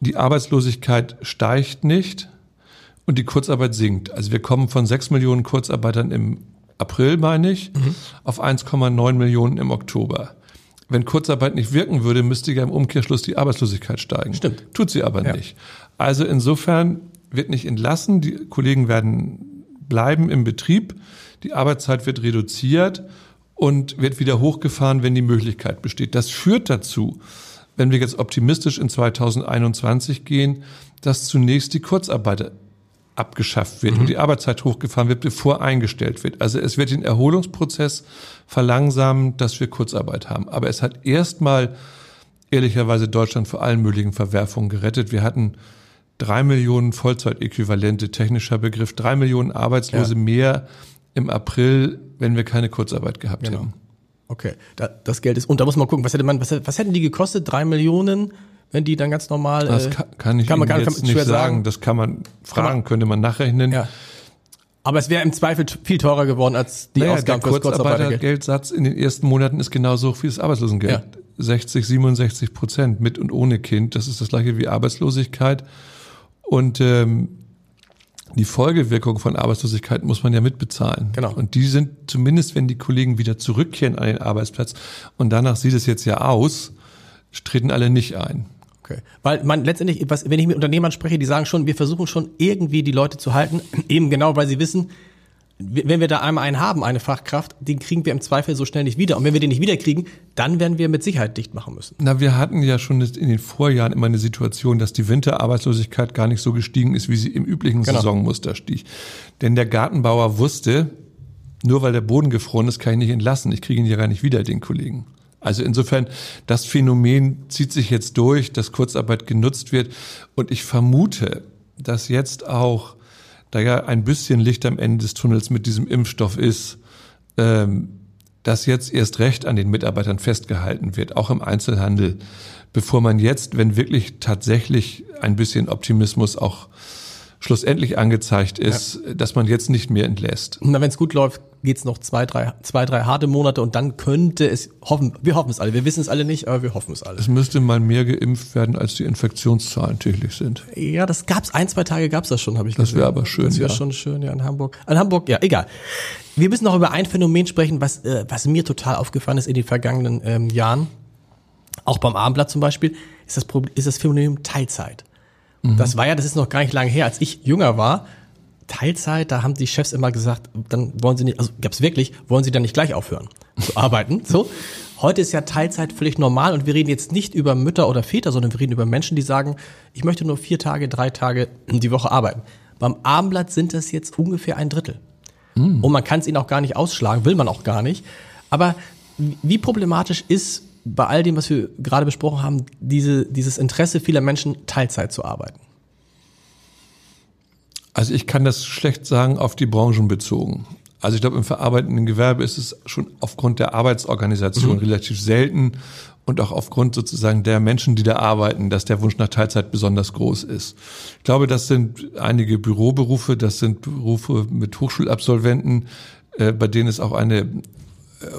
[SPEAKER 2] Die Arbeitslosigkeit steigt nicht und die Kurzarbeit sinkt. Also wir kommen von 6 Millionen Kurzarbeitern im April, meine ich, mhm. auf 1,9 Millionen im Oktober wenn Kurzarbeit nicht wirken würde, müsste ja im Umkehrschluss die Arbeitslosigkeit steigen.
[SPEAKER 1] Stimmt.
[SPEAKER 2] Tut sie aber ja. nicht. Also insofern wird nicht entlassen, die Kollegen werden bleiben im Betrieb, die Arbeitszeit wird reduziert und wird wieder hochgefahren, wenn die Möglichkeit besteht. Das führt dazu, wenn wir jetzt optimistisch in 2021 gehen, dass zunächst die Kurzarbeit abgeschafft wird mhm. und die Arbeitszeit hochgefahren wird, bevor eingestellt wird. Also es wird den Erholungsprozess verlangsamen, dass wir Kurzarbeit haben. Aber es hat erstmal ehrlicherweise Deutschland vor allen möglichen Verwerfungen gerettet. Wir hatten drei Millionen Vollzeitäquivalente, technischer Begriff, drei Millionen Arbeitslose ja. mehr im April, wenn wir keine Kurzarbeit gehabt genau. hätten.
[SPEAKER 1] Okay, da, das Geld ist, und da muss man gucken, was hätte man, was, was hätten die gekostet? Drei Millionen, wenn die dann ganz normal.
[SPEAKER 2] Das äh, kann, kann ich kann man, kann, jetzt kann, nicht sagen. sagen. Das kann man fragen, kann man, könnte man nachrechnen. Ja.
[SPEAKER 1] Aber es wäre im Zweifel viel teurer geworden als die
[SPEAKER 2] naja, Ausgaben der Kurzarbeitergeldsatz in den ersten Monaten ist genauso hoch wie das Arbeitslosengeld. Ja. 60, 67 Prozent mit und ohne Kind. Das ist das gleiche wie Arbeitslosigkeit. Und ähm, die Folgewirkung von Arbeitslosigkeit muss man ja mitbezahlen. Genau. Und die sind zumindest, wenn die Kollegen wieder zurückkehren an den Arbeitsplatz und danach sieht es jetzt ja aus, treten alle nicht ein.
[SPEAKER 1] Okay. Weil man letztendlich, was, wenn ich mit Unternehmern spreche, die sagen schon, wir versuchen schon irgendwie die Leute zu halten, eben genau, weil sie wissen, wenn wir da einmal einen haben, eine Fachkraft, den kriegen wir im Zweifel so schnell nicht wieder. Und wenn wir den nicht wiederkriegen, dann werden wir mit Sicherheit dicht machen müssen.
[SPEAKER 2] Na, wir hatten ja schon in den Vorjahren immer eine Situation, dass die Winterarbeitslosigkeit gar nicht so gestiegen ist, wie sie im üblichen genau. Saisonmuster stieg. Denn der Gartenbauer wusste, nur weil der Boden gefroren ist, kann ich nicht entlassen. Ich kriege ihn ja gar nicht wieder, den Kollegen. Also insofern, das Phänomen zieht sich jetzt durch, dass Kurzarbeit genutzt wird. Und ich vermute, dass jetzt auch da ja ein bisschen Licht am Ende des Tunnels mit diesem Impfstoff ist, ähm, dass jetzt erst recht an den Mitarbeitern festgehalten wird, auch im Einzelhandel, bevor man jetzt, wenn wirklich tatsächlich ein bisschen Optimismus auch schlussendlich angezeigt ist, ja. dass man jetzt nicht mehr entlässt.
[SPEAKER 1] Na, wenn es gut läuft, geht's noch zwei drei, zwei, drei harte Monate und dann könnte es hoffen, wir hoffen es alle, wir wissen es alle nicht, aber wir hoffen es alle.
[SPEAKER 2] Es müsste mal mehr geimpft werden, als die Infektionszahlen täglich sind.
[SPEAKER 1] Ja, das gab's, ein, zwei Tage gab's das schon, habe ich
[SPEAKER 2] Das wäre aber schön.
[SPEAKER 1] Das wäre ja. schon schön, ja, in Hamburg. In Hamburg, ja, egal. Wir müssen noch über ein Phänomen sprechen, was, äh, was mir total aufgefallen ist in den vergangenen ähm, Jahren. Auch beim Abendblatt zum Beispiel, ist das, Problem, ist das Phänomen Teilzeit. Mhm. Das war ja, das ist noch gar nicht lange her, als ich jünger war, Teilzeit, da haben die Chefs immer gesagt, dann wollen sie nicht, also gab's wirklich, wollen sie dann nicht gleich aufhören zu arbeiten. So. Heute ist ja Teilzeit völlig normal und wir reden jetzt nicht über Mütter oder Väter, sondern wir reden über Menschen, die sagen, ich möchte nur vier Tage, drei Tage die Woche arbeiten. Beim Abendblatt sind das jetzt ungefähr ein Drittel. Mhm. Und man kann es ihnen auch gar nicht ausschlagen, will man auch gar nicht. Aber wie problematisch ist bei all dem, was wir gerade besprochen haben, diese, dieses Interesse vieler Menschen, Teilzeit zu arbeiten?
[SPEAKER 2] Also ich kann das schlecht sagen auf die Branchen bezogen. Also ich glaube, im verarbeitenden Gewerbe ist es schon aufgrund der Arbeitsorganisation mhm. relativ selten und auch aufgrund sozusagen der Menschen, die da arbeiten, dass der Wunsch nach Teilzeit besonders groß ist. Ich glaube, das sind einige Büroberufe, das sind Berufe mit Hochschulabsolventen, äh, bei denen es auch eine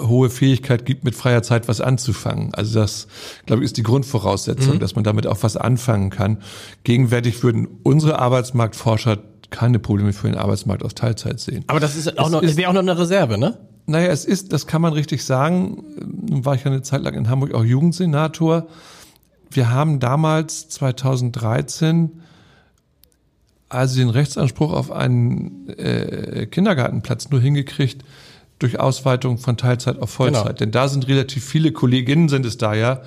[SPEAKER 2] hohe Fähigkeit gibt, mit freier Zeit was anzufangen. Also das, glaube ich, ist die Grundvoraussetzung, mhm. dass man damit auch was anfangen kann. Gegenwärtig würden unsere Arbeitsmarktforscher keine Probleme für den Arbeitsmarkt aus Teilzeit sehen.
[SPEAKER 1] Aber das ist auch noch, es wäre auch noch eine Reserve, ne?
[SPEAKER 2] Naja, es ist, das kann man richtig sagen. Nun war ich ja eine Zeit lang in Hamburg auch Jugendsenator. Wir haben damals 2013 also den Rechtsanspruch auf einen äh, Kindergartenplatz nur hingekriegt durch Ausweitung von Teilzeit auf Vollzeit. Genau. Denn da sind relativ viele Kolleginnen sind es da ja,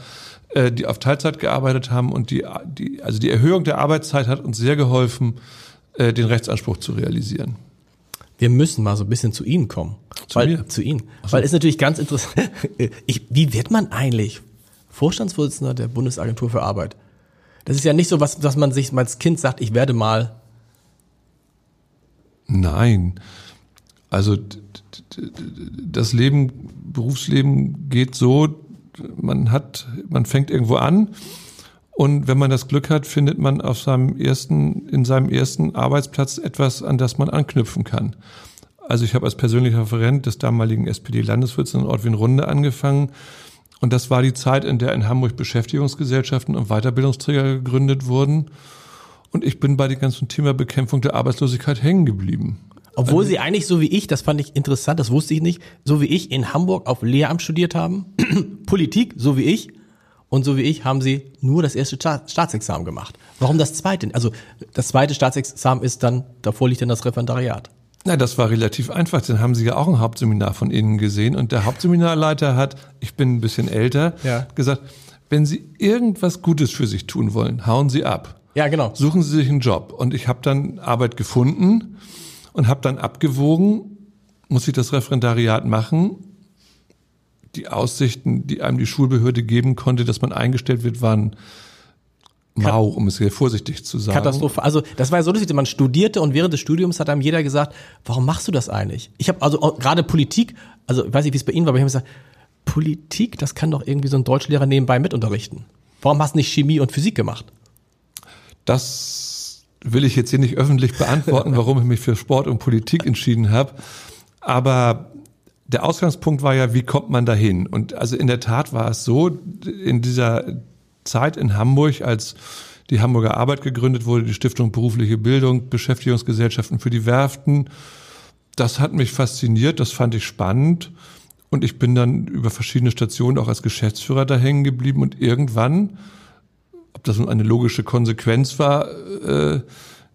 [SPEAKER 2] äh, die auf Teilzeit gearbeitet haben und die, die, also die Erhöhung der Arbeitszeit hat uns sehr geholfen, äh, den Rechtsanspruch zu realisieren.
[SPEAKER 1] Wir müssen mal so ein bisschen zu Ihnen kommen. Zu weil, mir? Zu Ihnen. So. Weil ist natürlich ganz interessant. Ich, wie wird man eigentlich Vorstandsvorsitzender der Bundesagentur für Arbeit? Das ist ja nicht so was, dass man sich als Kind sagt, ich werde mal.
[SPEAKER 2] Nein. Also das Leben, Berufsleben geht so, man hat, man fängt irgendwo an und wenn man das Glück hat, findet man auf seinem ersten, in seinem ersten Arbeitsplatz etwas, an das man anknüpfen kann. Also ich habe als persönlicher Referent des damaligen SPD-Landesvorsitzenden Ortwin Runde angefangen. Und das war die Zeit, in der in Hamburg Beschäftigungsgesellschaften und Weiterbildungsträger gegründet wurden. Und ich bin bei dem ganzen Thema Bekämpfung der Arbeitslosigkeit hängen geblieben.
[SPEAKER 1] Obwohl Sie eigentlich so wie ich, das fand ich interessant, das wusste ich nicht, so wie ich in Hamburg auf Lehramt studiert haben, Politik, so wie ich, und so wie ich haben sie nur das erste Staatsexamen gemacht. Warum das zweite? Also das zweite Staatsexamen ist dann, davor liegt dann das Referendariat.
[SPEAKER 2] Na, das war relativ einfach. Dann haben Sie ja auch ein Hauptseminar von Ihnen gesehen und der Hauptseminarleiter hat, ich bin ein bisschen älter, ja. gesagt, wenn Sie irgendwas Gutes für sich tun wollen, hauen Sie ab.
[SPEAKER 1] Ja, genau.
[SPEAKER 2] Suchen Sie sich einen Job. Und ich habe dann Arbeit gefunden und habe dann abgewogen, muss ich das Referendariat machen? Die Aussichten, die einem die Schulbehörde geben konnte, dass man eingestellt wird, waren mau, um es sehr vorsichtig zu sagen.
[SPEAKER 1] Katastrophe. Also das war ja so lustig, man studierte und während des Studiums hat einem jeder gesagt, warum machst du das eigentlich? Ich habe also gerade Politik, also ich weiß nicht, wie es bei Ihnen war, aber ich habe gesagt, Politik, das kann doch irgendwie so ein Deutschlehrer nebenbei mitunterrichten. Warum hast du nicht Chemie und Physik gemacht?
[SPEAKER 2] Das will ich jetzt hier nicht öffentlich beantworten, warum ich mich für Sport und Politik entschieden habe. Aber der Ausgangspunkt war ja, wie kommt man dahin? Und also in der Tat war es so, in dieser Zeit in Hamburg, als die Hamburger Arbeit gegründet wurde, die Stiftung Berufliche Bildung, Beschäftigungsgesellschaften für die Werften, das hat mich fasziniert, das fand ich spannend. Und ich bin dann über verschiedene Stationen auch als Geschäftsführer da hängen geblieben und irgendwann, ob das nun eine logische Konsequenz war, äh,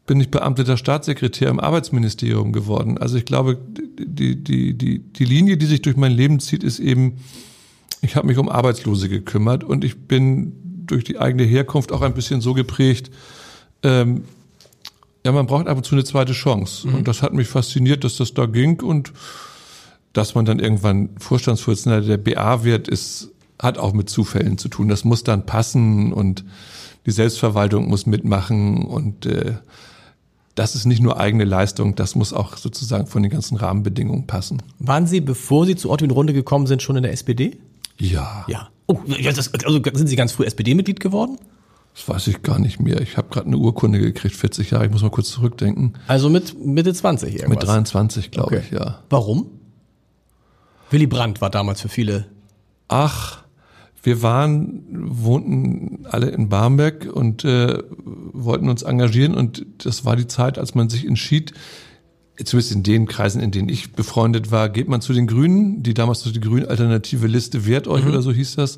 [SPEAKER 2] bin ich beamteter Staatssekretär im Arbeitsministerium geworden. Also ich glaube, die, die, die, die Linie, die sich durch mein Leben zieht, ist eben, ich habe mich um Arbeitslose gekümmert und ich bin durch die eigene Herkunft auch ein bisschen so geprägt, ähm, ja, man braucht ab und zu eine zweite Chance. Mhm. Und das hat mich fasziniert, dass das da ging und dass man dann irgendwann Vorstandsvorsitzender der BA wird, ist, hat auch mit Zufällen zu tun. Das muss dann passen und die Selbstverwaltung muss mitmachen und äh, das ist nicht nur eigene Leistung, das muss auch sozusagen von den ganzen Rahmenbedingungen passen.
[SPEAKER 1] Waren Sie, bevor Sie zu Otto in Runde gekommen sind, schon in der SPD?
[SPEAKER 2] Ja.
[SPEAKER 1] Ja. Oh, das, also sind Sie ganz früh SPD-Mitglied geworden?
[SPEAKER 2] Das weiß ich gar nicht mehr. Ich habe gerade eine Urkunde gekriegt, 40 Jahre. Ich muss mal kurz zurückdenken.
[SPEAKER 1] Also mit Mitte 20 irgendwas?
[SPEAKER 2] Mit 23, glaube okay. ich, ja.
[SPEAKER 1] Warum? Willy Brandt war damals für viele.
[SPEAKER 2] Ach, wir waren, wohnten alle in Barmbek und äh, wollten uns engagieren und das war die Zeit, als man sich entschied, zumindest in den Kreisen, in denen ich befreundet war, geht man zu den Grünen, die damals so die Grünen Alternative Liste wehrt euch mhm. oder so hieß das,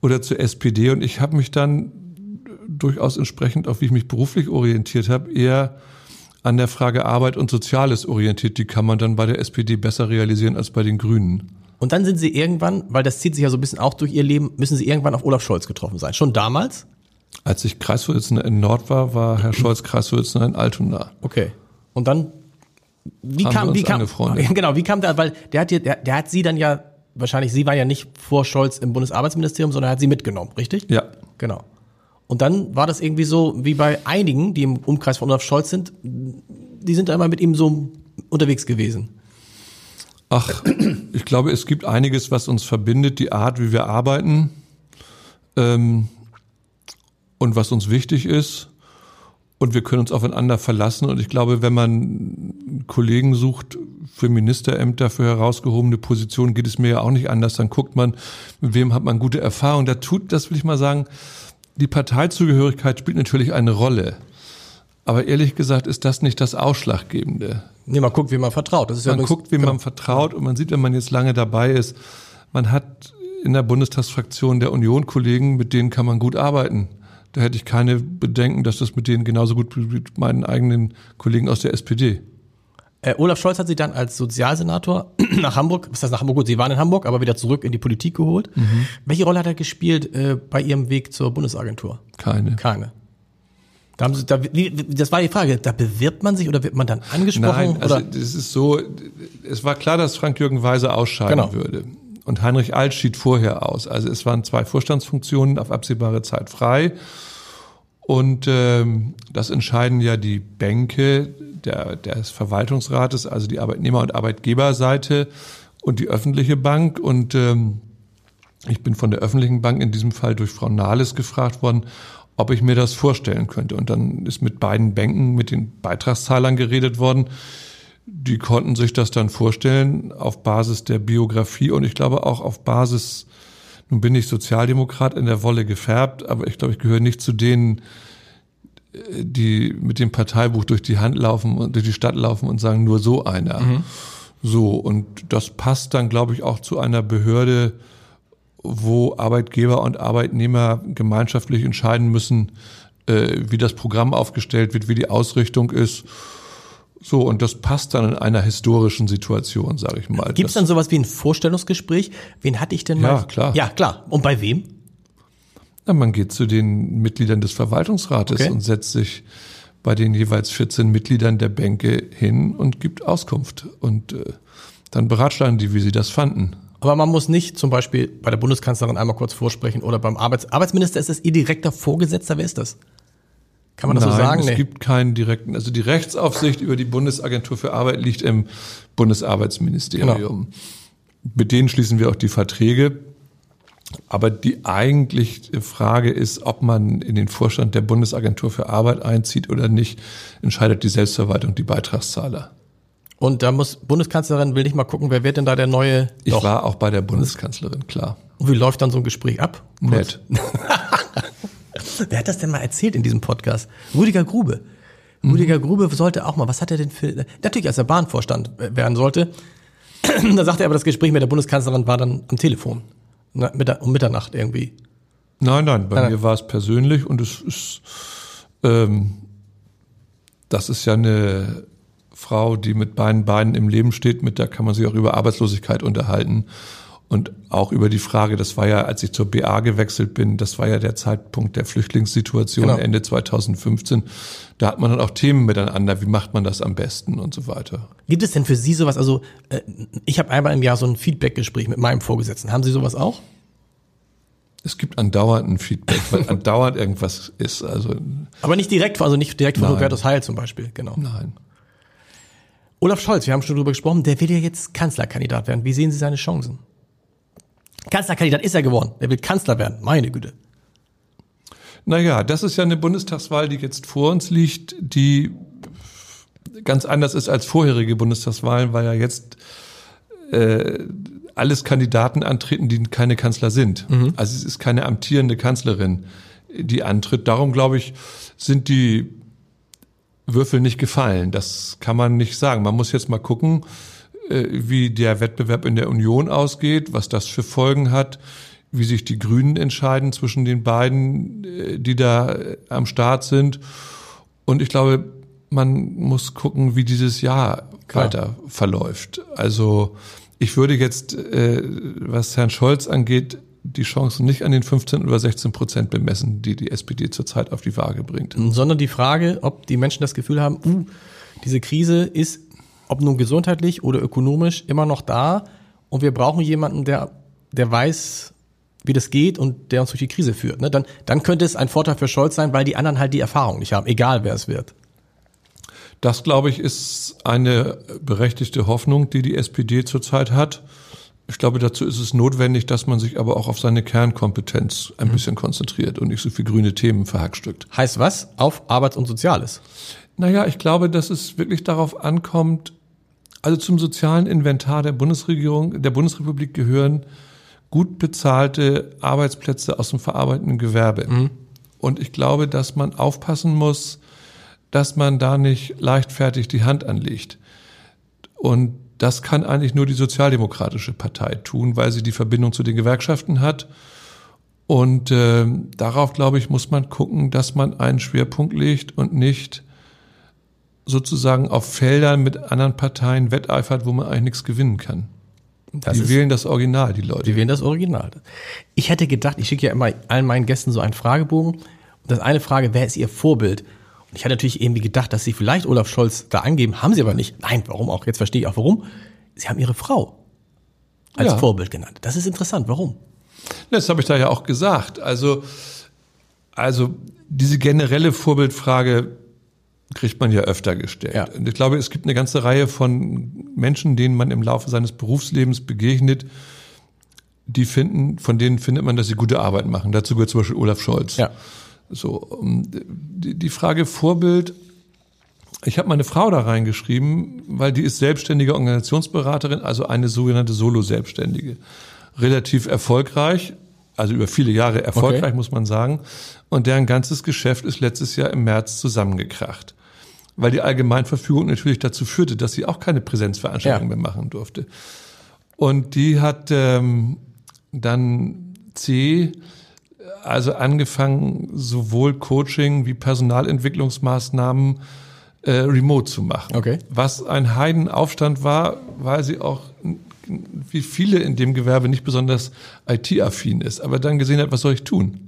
[SPEAKER 2] oder zur SPD und ich habe mich dann durchaus entsprechend, auch wie ich mich beruflich orientiert habe, eher an der Frage Arbeit und Soziales orientiert. Die kann man dann bei der SPD besser realisieren als bei den Grünen.
[SPEAKER 1] Und dann sind Sie irgendwann, weil das zieht sich ja so ein bisschen auch durch Ihr Leben, müssen Sie irgendwann auf Olaf Scholz getroffen sein. Schon damals?
[SPEAKER 2] Als ich Kreisvorsitzender in Nord war, war Herr Scholz Kreisvorsitzender in Altona.
[SPEAKER 1] Okay. Und dann, wie kam, wie kam, genau, wie kam der, weil der hat, der, der hat Sie dann ja, wahrscheinlich, Sie waren ja nicht vor Scholz im Bundesarbeitsministerium, sondern er hat Sie mitgenommen, richtig?
[SPEAKER 2] Ja.
[SPEAKER 1] Genau. Und dann war das irgendwie so, wie bei einigen, die im Umkreis von Olaf Scholz sind, die sind da immer mit ihm so unterwegs gewesen.
[SPEAKER 2] Ach, ich glaube, es gibt einiges, was uns verbindet, die Art, wie wir arbeiten ähm, und was uns wichtig ist. Und wir können uns aufeinander verlassen. Und ich glaube, wenn man Kollegen sucht für Ministerämter, für herausgehobene Positionen, geht es mir ja auch nicht anders. Dann guckt man, mit wem hat man gute Erfahrungen. Da tut, das will ich mal sagen, die Parteizugehörigkeit spielt natürlich eine Rolle. Aber ehrlich gesagt ist das nicht das Ausschlaggebende.
[SPEAKER 1] Nee, man guckt, wie man vertraut.
[SPEAKER 2] Das ist man ja guckt, wie genau. man vertraut und man sieht, wenn man jetzt lange dabei ist, man hat in der Bundestagsfraktion der Union Kollegen, mit denen kann man gut arbeiten. Da hätte ich keine Bedenken, dass das mit denen genauso gut wie mit meinen eigenen Kollegen aus der SPD.
[SPEAKER 1] Äh, Olaf Scholz hat sie dann als Sozialsenator nach Hamburg, was heißt nach Hamburg? Gut, sie waren in Hamburg, aber wieder zurück in die Politik geholt. Mhm. Welche Rolle hat er gespielt äh, bei ihrem Weg zur Bundesagentur?
[SPEAKER 2] Keine.
[SPEAKER 1] Keine. Da haben sie, da, das war die Frage, da bewirbt man sich oder wird man dann angesprochen?
[SPEAKER 2] Nein, also
[SPEAKER 1] oder?
[SPEAKER 2] es ist so, es war klar, dass Frank-Jürgen Weise ausscheiden genau. würde. Und Heinrich Alt schied vorher aus. Also es waren zwei Vorstandsfunktionen auf absehbare Zeit frei. Und ähm, das entscheiden ja die Bänke der, des Verwaltungsrates, also die Arbeitnehmer- und Arbeitgeberseite und die öffentliche Bank. Und ähm, ich bin von der öffentlichen Bank in diesem Fall durch Frau Nahles gefragt worden, ob ich mir das vorstellen könnte. Und dann ist mit beiden Bänken, mit den Beitragszahlern geredet worden. Die konnten sich das dann vorstellen auf Basis der Biografie und ich glaube auch auf Basis, nun bin ich Sozialdemokrat in der Wolle gefärbt, aber ich glaube, ich gehöre nicht zu denen, die mit dem Parteibuch durch die Hand laufen und durch die Stadt laufen und sagen, nur so einer. Mhm. So, und das passt dann, glaube ich, auch zu einer Behörde, wo Arbeitgeber und Arbeitnehmer gemeinschaftlich entscheiden müssen, äh, wie das Programm aufgestellt wird, wie die Ausrichtung ist. So, und das passt dann in einer historischen Situation, sage ich mal.
[SPEAKER 1] Gibt es dann sowas wie ein Vorstellungsgespräch? Wen hatte ich denn mal?
[SPEAKER 2] Ja, klar.
[SPEAKER 1] Ja, klar. Und bei wem?
[SPEAKER 2] Na, man geht zu den Mitgliedern des Verwaltungsrates
[SPEAKER 1] Okay.
[SPEAKER 2] und setzt sich bei den jeweils 14 Mitgliedern der Bänke hin und gibt Auskunft. Und äh, dann beratschlagen die, wie sie das fanden.
[SPEAKER 1] Aber man muss nicht zum Beispiel bei der Bundeskanzlerin einmal kurz vorsprechen oder beim Arbeits Arbeitsminister ist es ihr direkter Vorgesetzter. Wer ist das? Kann man das
[SPEAKER 2] Nein,
[SPEAKER 1] so sagen?
[SPEAKER 2] es gibt keinen direkten, also die Rechtsaufsicht über die Bundesagentur für Arbeit liegt im Bundesarbeitsministerium.
[SPEAKER 1] Genau.
[SPEAKER 2] Mit denen schließen wir auch die Verträge. Aber die eigentliche Frage ist, ob man in den Vorstand der Bundesagentur für Arbeit einzieht oder nicht, entscheidet die Selbstverwaltung, die Beitragszahler.
[SPEAKER 1] Und da muss Bundeskanzlerin will nicht mal gucken, wer wird denn da der neue?
[SPEAKER 2] Ich
[SPEAKER 1] Doch.
[SPEAKER 2] war auch bei der Bundeskanzlerin, klar.
[SPEAKER 1] Und wie läuft dann so ein Gespräch ab?
[SPEAKER 2] Nett.
[SPEAKER 1] Wer hat das denn mal erzählt in diesem Podcast? Rüdiger Grube. Rüdiger Grube sollte auch mal, was hat er denn für, natürlich als er Bahnvorstand werden sollte, da sagte er aber, das Gespräch mit der Bundeskanzlerin war dann am Telefon. Na, um Mitternacht irgendwie.
[SPEAKER 2] Nein, nein, bei
[SPEAKER 1] Nein,
[SPEAKER 2] mir war es persönlich und es ist, ähm, das ist ja eine Frau, die mit beiden Beinen im Leben steht, mit der kann man sich auch über Arbeitslosigkeit unterhalten und auch über die Frage, das war ja, als ich zur BA gewechselt bin, das war ja der Zeitpunkt der Flüchtlingssituation
[SPEAKER 1] Genau.
[SPEAKER 2] Ende 2015. Da hat man dann auch Themen miteinander, wie macht man das am besten und so weiter.
[SPEAKER 1] Gibt es denn für Sie sowas, also äh, ich habe einmal im Jahr so ein Feedback-Gespräch mit meinem Vorgesetzten. Haben Sie sowas auch?
[SPEAKER 2] Es gibt andauernd ein Feedback, weil andauernd irgendwas ist. Also
[SPEAKER 1] Aber nicht direkt, also nicht direkt von
[SPEAKER 2] Nein.
[SPEAKER 1] Hubertus Heil zum Beispiel, genau.
[SPEAKER 2] nein.
[SPEAKER 1] Olaf Scholz, wir haben schon drüber gesprochen, der will ja jetzt Kanzlerkandidat werden. Wie sehen Sie seine Chancen? Kanzlerkandidat ist er geworden. Der will Kanzler werden. Meine Güte.
[SPEAKER 2] Naja, das ist ja eine Bundestagswahl, die jetzt vor uns liegt, die ganz anders ist als vorherige Bundestagswahlen, weil ja jetzt äh, alles Kandidaten antreten, die keine Kanzler sind. Also es ist keine amtierende Kanzlerin, die antritt. Darum glaube ich, sind die Würfel nicht gefallen. Das kann man nicht sagen. Man muss jetzt mal gucken, äh, wie der Wettbewerb in der Union ausgeht, was das für Folgen hat, wie sich die Grünen entscheiden zwischen den beiden, äh, die da äh, am Start sind. Und ich glaube, man muss gucken, wie dieses Jahr
[SPEAKER 1] Klar.
[SPEAKER 2] weiter verläuft. Also ich würde jetzt, was Herrn Scholz angeht, die Chancen nicht an den 15 oder 16 Prozent bemessen, die die SPD zurzeit auf die Waage bringt.
[SPEAKER 1] Sondern die Frage, ob die Menschen das Gefühl haben, uh, diese Krise ist, ob nun gesundheitlich oder ökonomisch, immer noch da. Und wir brauchen jemanden, der, der weiß, wie das geht und der uns durch die Krise führt. Ne? Dann, dann könnte es ein Vorteil für Scholz sein, weil die anderen halt die Erfahrung nicht haben, egal wer es wird.
[SPEAKER 2] Das, glaube ich, ist eine berechtigte Hoffnung, die die SPD zurzeit hat. Ich glaube, dazu ist es notwendig, dass man sich aber auch auf seine Kernkompetenz ein bisschen konzentriert und nicht so viel grüne Themen verhackstückt.
[SPEAKER 1] Heißt was? Auf Arbeits- und Soziales.
[SPEAKER 2] Naja, ich glaube, dass es wirklich darauf ankommt, also zum sozialen Inventar der Bundesregierung, der Bundesrepublik gehören gut bezahlte Arbeitsplätze aus dem verarbeitenden Gewerbe. Und ich glaube, dass man aufpassen muss, dass man da nicht leichtfertig die Hand anlegt. Und das kann eigentlich nur die Sozialdemokratische Partei tun, weil sie die Verbindung zu den Gewerkschaften hat. Und äh, darauf, glaube ich, muss man gucken, dass man einen Schwerpunkt legt und nicht sozusagen auf Feldern mit anderen Parteien wetteifert, wo man eigentlich nichts gewinnen kann.
[SPEAKER 1] Das
[SPEAKER 2] die
[SPEAKER 1] ist,
[SPEAKER 2] wählen das Original, die Leute.
[SPEAKER 1] wir wählen das Original. Ich hätte gedacht, ich schicke ja immer allen meinen Gästen so einen Fragebogen. Und das eine Frage, wer ist ihr Vorbild? Und ich hatte natürlich irgendwie gedacht, dass sie vielleicht Olaf Scholz da angeben, haben sie aber nicht. Nein, warum auch? Jetzt verstehe ich auch warum. Sie haben ihre Frau als
[SPEAKER 2] Ja.
[SPEAKER 1] Vorbild genannt. Das ist interessant. Warum?
[SPEAKER 2] Das habe ich da ja auch gesagt. Also, also diese generelle Vorbildfrage kriegt man ja öfter gestellt.
[SPEAKER 1] Ja.
[SPEAKER 2] Und ich glaube, es gibt eine ganze Reihe von Menschen, denen man im Laufe seines Berufslebens begegnet, die finden, von denen findet man, dass sie gute Arbeit machen. Dazu gehört zum Beispiel Olaf Scholz.
[SPEAKER 1] Ja.
[SPEAKER 2] So, um, die, Frage Vorbild. Ich habe meine Frau da reingeschrieben, weil die ist selbstständige Organisationsberaterin, also eine sogenannte Solo-Selbstständige. Relativ erfolgreich, also über viele Jahre erfolgreich,
[SPEAKER 1] Okay.
[SPEAKER 2] muss man sagen. Und deren ganzes Geschäft ist letztes Jahr im März zusammengekracht. Weil die Allgemeinverfügung natürlich dazu führte, dass sie auch keine Präsenzveranstaltungen
[SPEAKER 1] Ja.
[SPEAKER 2] mehr machen durfte. Und die hat ähm, dann C, also angefangen, sowohl Coaching wie Personalentwicklungsmaßnahmen äh, remote zu machen.
[SPEAKER 1] Okay.
[SPEAKER 2] Was ein Heidenaufstand war, weil sie auch wie viele in dem Gewerbe nicht besonders IT-affin ist, aber dann gesehen hat, was soll ich tun?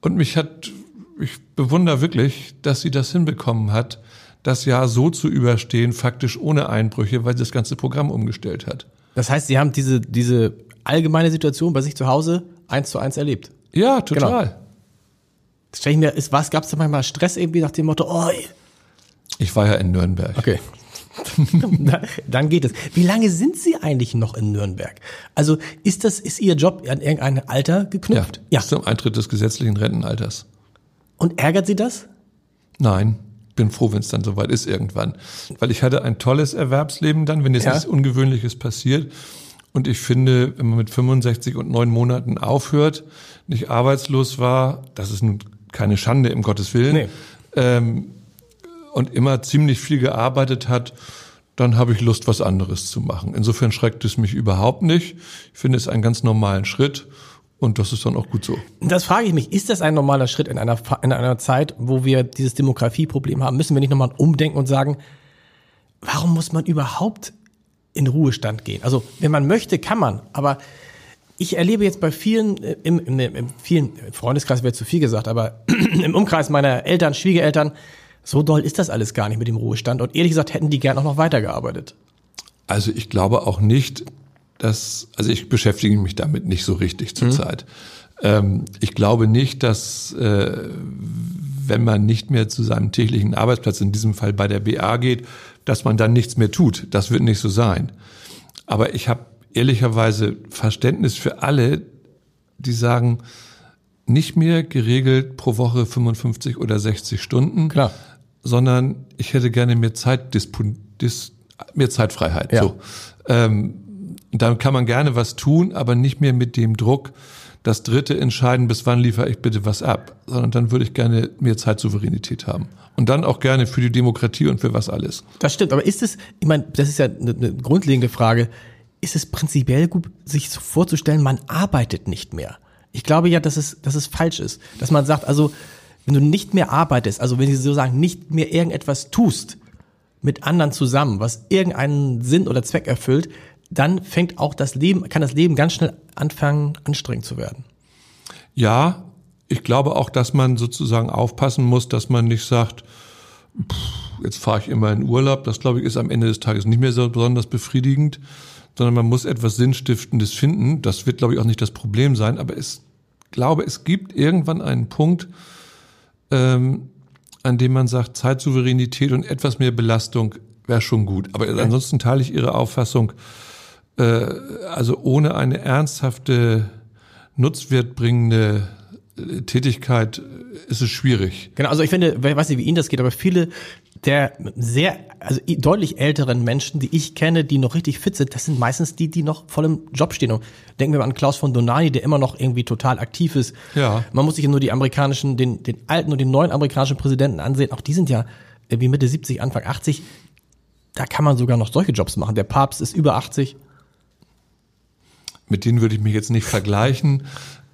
[SPEAKER 2] Und mich hat, ich bewundere wirklich, dass sie das hinbekommen hat, das Jahr so zu überstehen, faktisch ohne Einbrüche, weil sie das ganze Programm umgestellt hat.
[SPEAKER 1] Das heißt, Sie haben diese, diese allgemeine Situation bei sich zu Hause eins zu eins erlebt.
[SPEAKER 2] Ja, total.
[SPEAKER 1] Genau. Das ich mir, ist, was, gab es da manchmal Stress irgendwie nach dem Motto, oh,
[SPEAKER 2] Ich war ja in Nürnberg.
[SPEAKER 1] okay. Dann geht es. Wie lange sind Sie eigentlich noch in Nürnberg? Also ist das, ist Ihr Job an irgendein Alter
[SPEAKER 2] Ja,
[SPEAKER 1] geknüpft?
[SPEAKER 2] bis zum Eintritt des gesetzlichen Rentenalters.
[SPEAKER 1] Und ärgert Sie das?
[SPEAKER 2] Nein, bin froh, wenn es dann soweit ist irgendwann. Weil ich hatte ein tolles Erwerbsleben dann, wenn jetzt
[SPEAKER 1] Ja.
[SPEAKER 2] nichts Ungewöhnliches passiert. Und ich finde, wenn man mit 65 und neun Monaten aufhört, nicht arbeitslos war, das ist nun keine Schande, im Gottes Willen,
[SPEAKER 1] Nee.
[SPEAKER 2] ähm, und immer ziemlich viel gearbeitet hat, dann habe ich Lust, was anderes zu machen. Insofern schreckt es mich überhaupt nicht. Ich finde es einen ganz normalen Schritt und das ist dann auch gut so.
[SPEAKER 1] Das frage ich mich, ist das ein normaler Schritt in einer, in einer Zeit, wo wir dieses Demografieproblem haben? Müssen wir nicht nochmal umdenken und sagen, warum muss man überhaupt in Ruhestand gehen? Also, wenn man möchte, kann man, aber ich erlebe jetzt bei vielen, äh, im, im, im vielen Freundeskreis wäre zu viel gesagt, aber im Umkreis meiner Eltern, Schwiegereltern, so doll ist das alles gar nicht mit dem Ruhestand. Und ehrlich gesagt hätten die gern auch noch weitergearbeitet.
[SPEAKER 2] Also ich glaube auch nicht, dass, also ich beschäftige mich damit nicht so richtig zurzeit. Ähm, ich glaube nicht, dass äh, wenn man nicht mehr zu seinem täglichen Arbeitsplatz, in diesem Fall bei der BA geht, dass man dann nichts mehr tut. Das wird nicht so sein. Aber ich habe ehrlicherweise Verständnis für alle, die sagen, nicht mehr geregelt pro Woche 55 oder 60 Stunden,
[SPEAKER 1] Klar.
[SPEAKER 2] sondern ich hätte gerne mehr Zeit, dis, mehr Zeitfreiheit.
[SPEAKER 1] Ja.
[SPEAKER 2] So. Ähm, dann kann man gerne was tun, aber nicht mehr mit dem Druck, das Dritte entscheiden, bis wann liefere ich bitte was ab, sondern dann würde ich gerne mehr Zeitsouveränität haben. Und dann auch gerne für die Demokratie und für was alles.
[SPEAKER 1] Das stimmt, aber ist es, ich meine, das ist ja eine, eine grundlegende Frage, ist es prinzipiell gut, sich so vorzustellen, man arbeitet nicht mehr? Ich glaube ja, dass es, dass es falsch ist. Dass man sagt, also, wenn du nicht mehr arbeitest, also wenn sie so sagen, nicht mehr irgendetwas tust mit anderen zusammen, was irgendeinen Sinn oder Zweck erfüllt, dann fängt auch das Leben, kann das Leben ganz schnell anfangen, anstrengend zu werden.
[SPEAKER 2] Ja, ich glaube auch, dass man sozusagen aufpassen muss, dass man nicht sagt, pff, jetzt fahre ich immer in Urlaub. Das, glaube ich, ist am Ende des Tages nicht mehr so besonders befriedigend, sondern man muss etwas Sinnstiftendes finden. Das wird, glaube ich, auch nicht das Problem sein. Aber ich glaube, es gibt irgendwann einen Punkt, ähm, an dem man sagt, Zeitsouveränität und etwas mehr Belastung wäre schon gut. Aber ansonsten teile ich Ihre Auffassung, äh, also ohne eine ernsthafte, nutzwertbringende äh, Tätigkeit äh, ist es schwierig.
[SPEAKER 1] Genau, also ich finde, ich weiß nicht, wie Ihnen das geht, aber viele der sehr, also deutlich älteren Menschen, die ich kenne, die noch richtig fit sind, das sind meistens die, die noch voll im Job stehen. Und denken wir mal an Klaus von Donani, der immer noch irgendwie total aktiv ist.
[SPEAKER 2] Ja.
[SPEAKER 1] Man muss sich ja nur die amerikanischen, den, den alten und den neuen amerikanischen Präsidenten ansehen. Auch die sind ja irgendwie Mitte 70, Anfang 80. Da kann man sogar noch solche Jobs machen. Der Papst ist über 80.
[SPEAKER 2] Mit denen würde ich mich jetzt nicht vergleichen.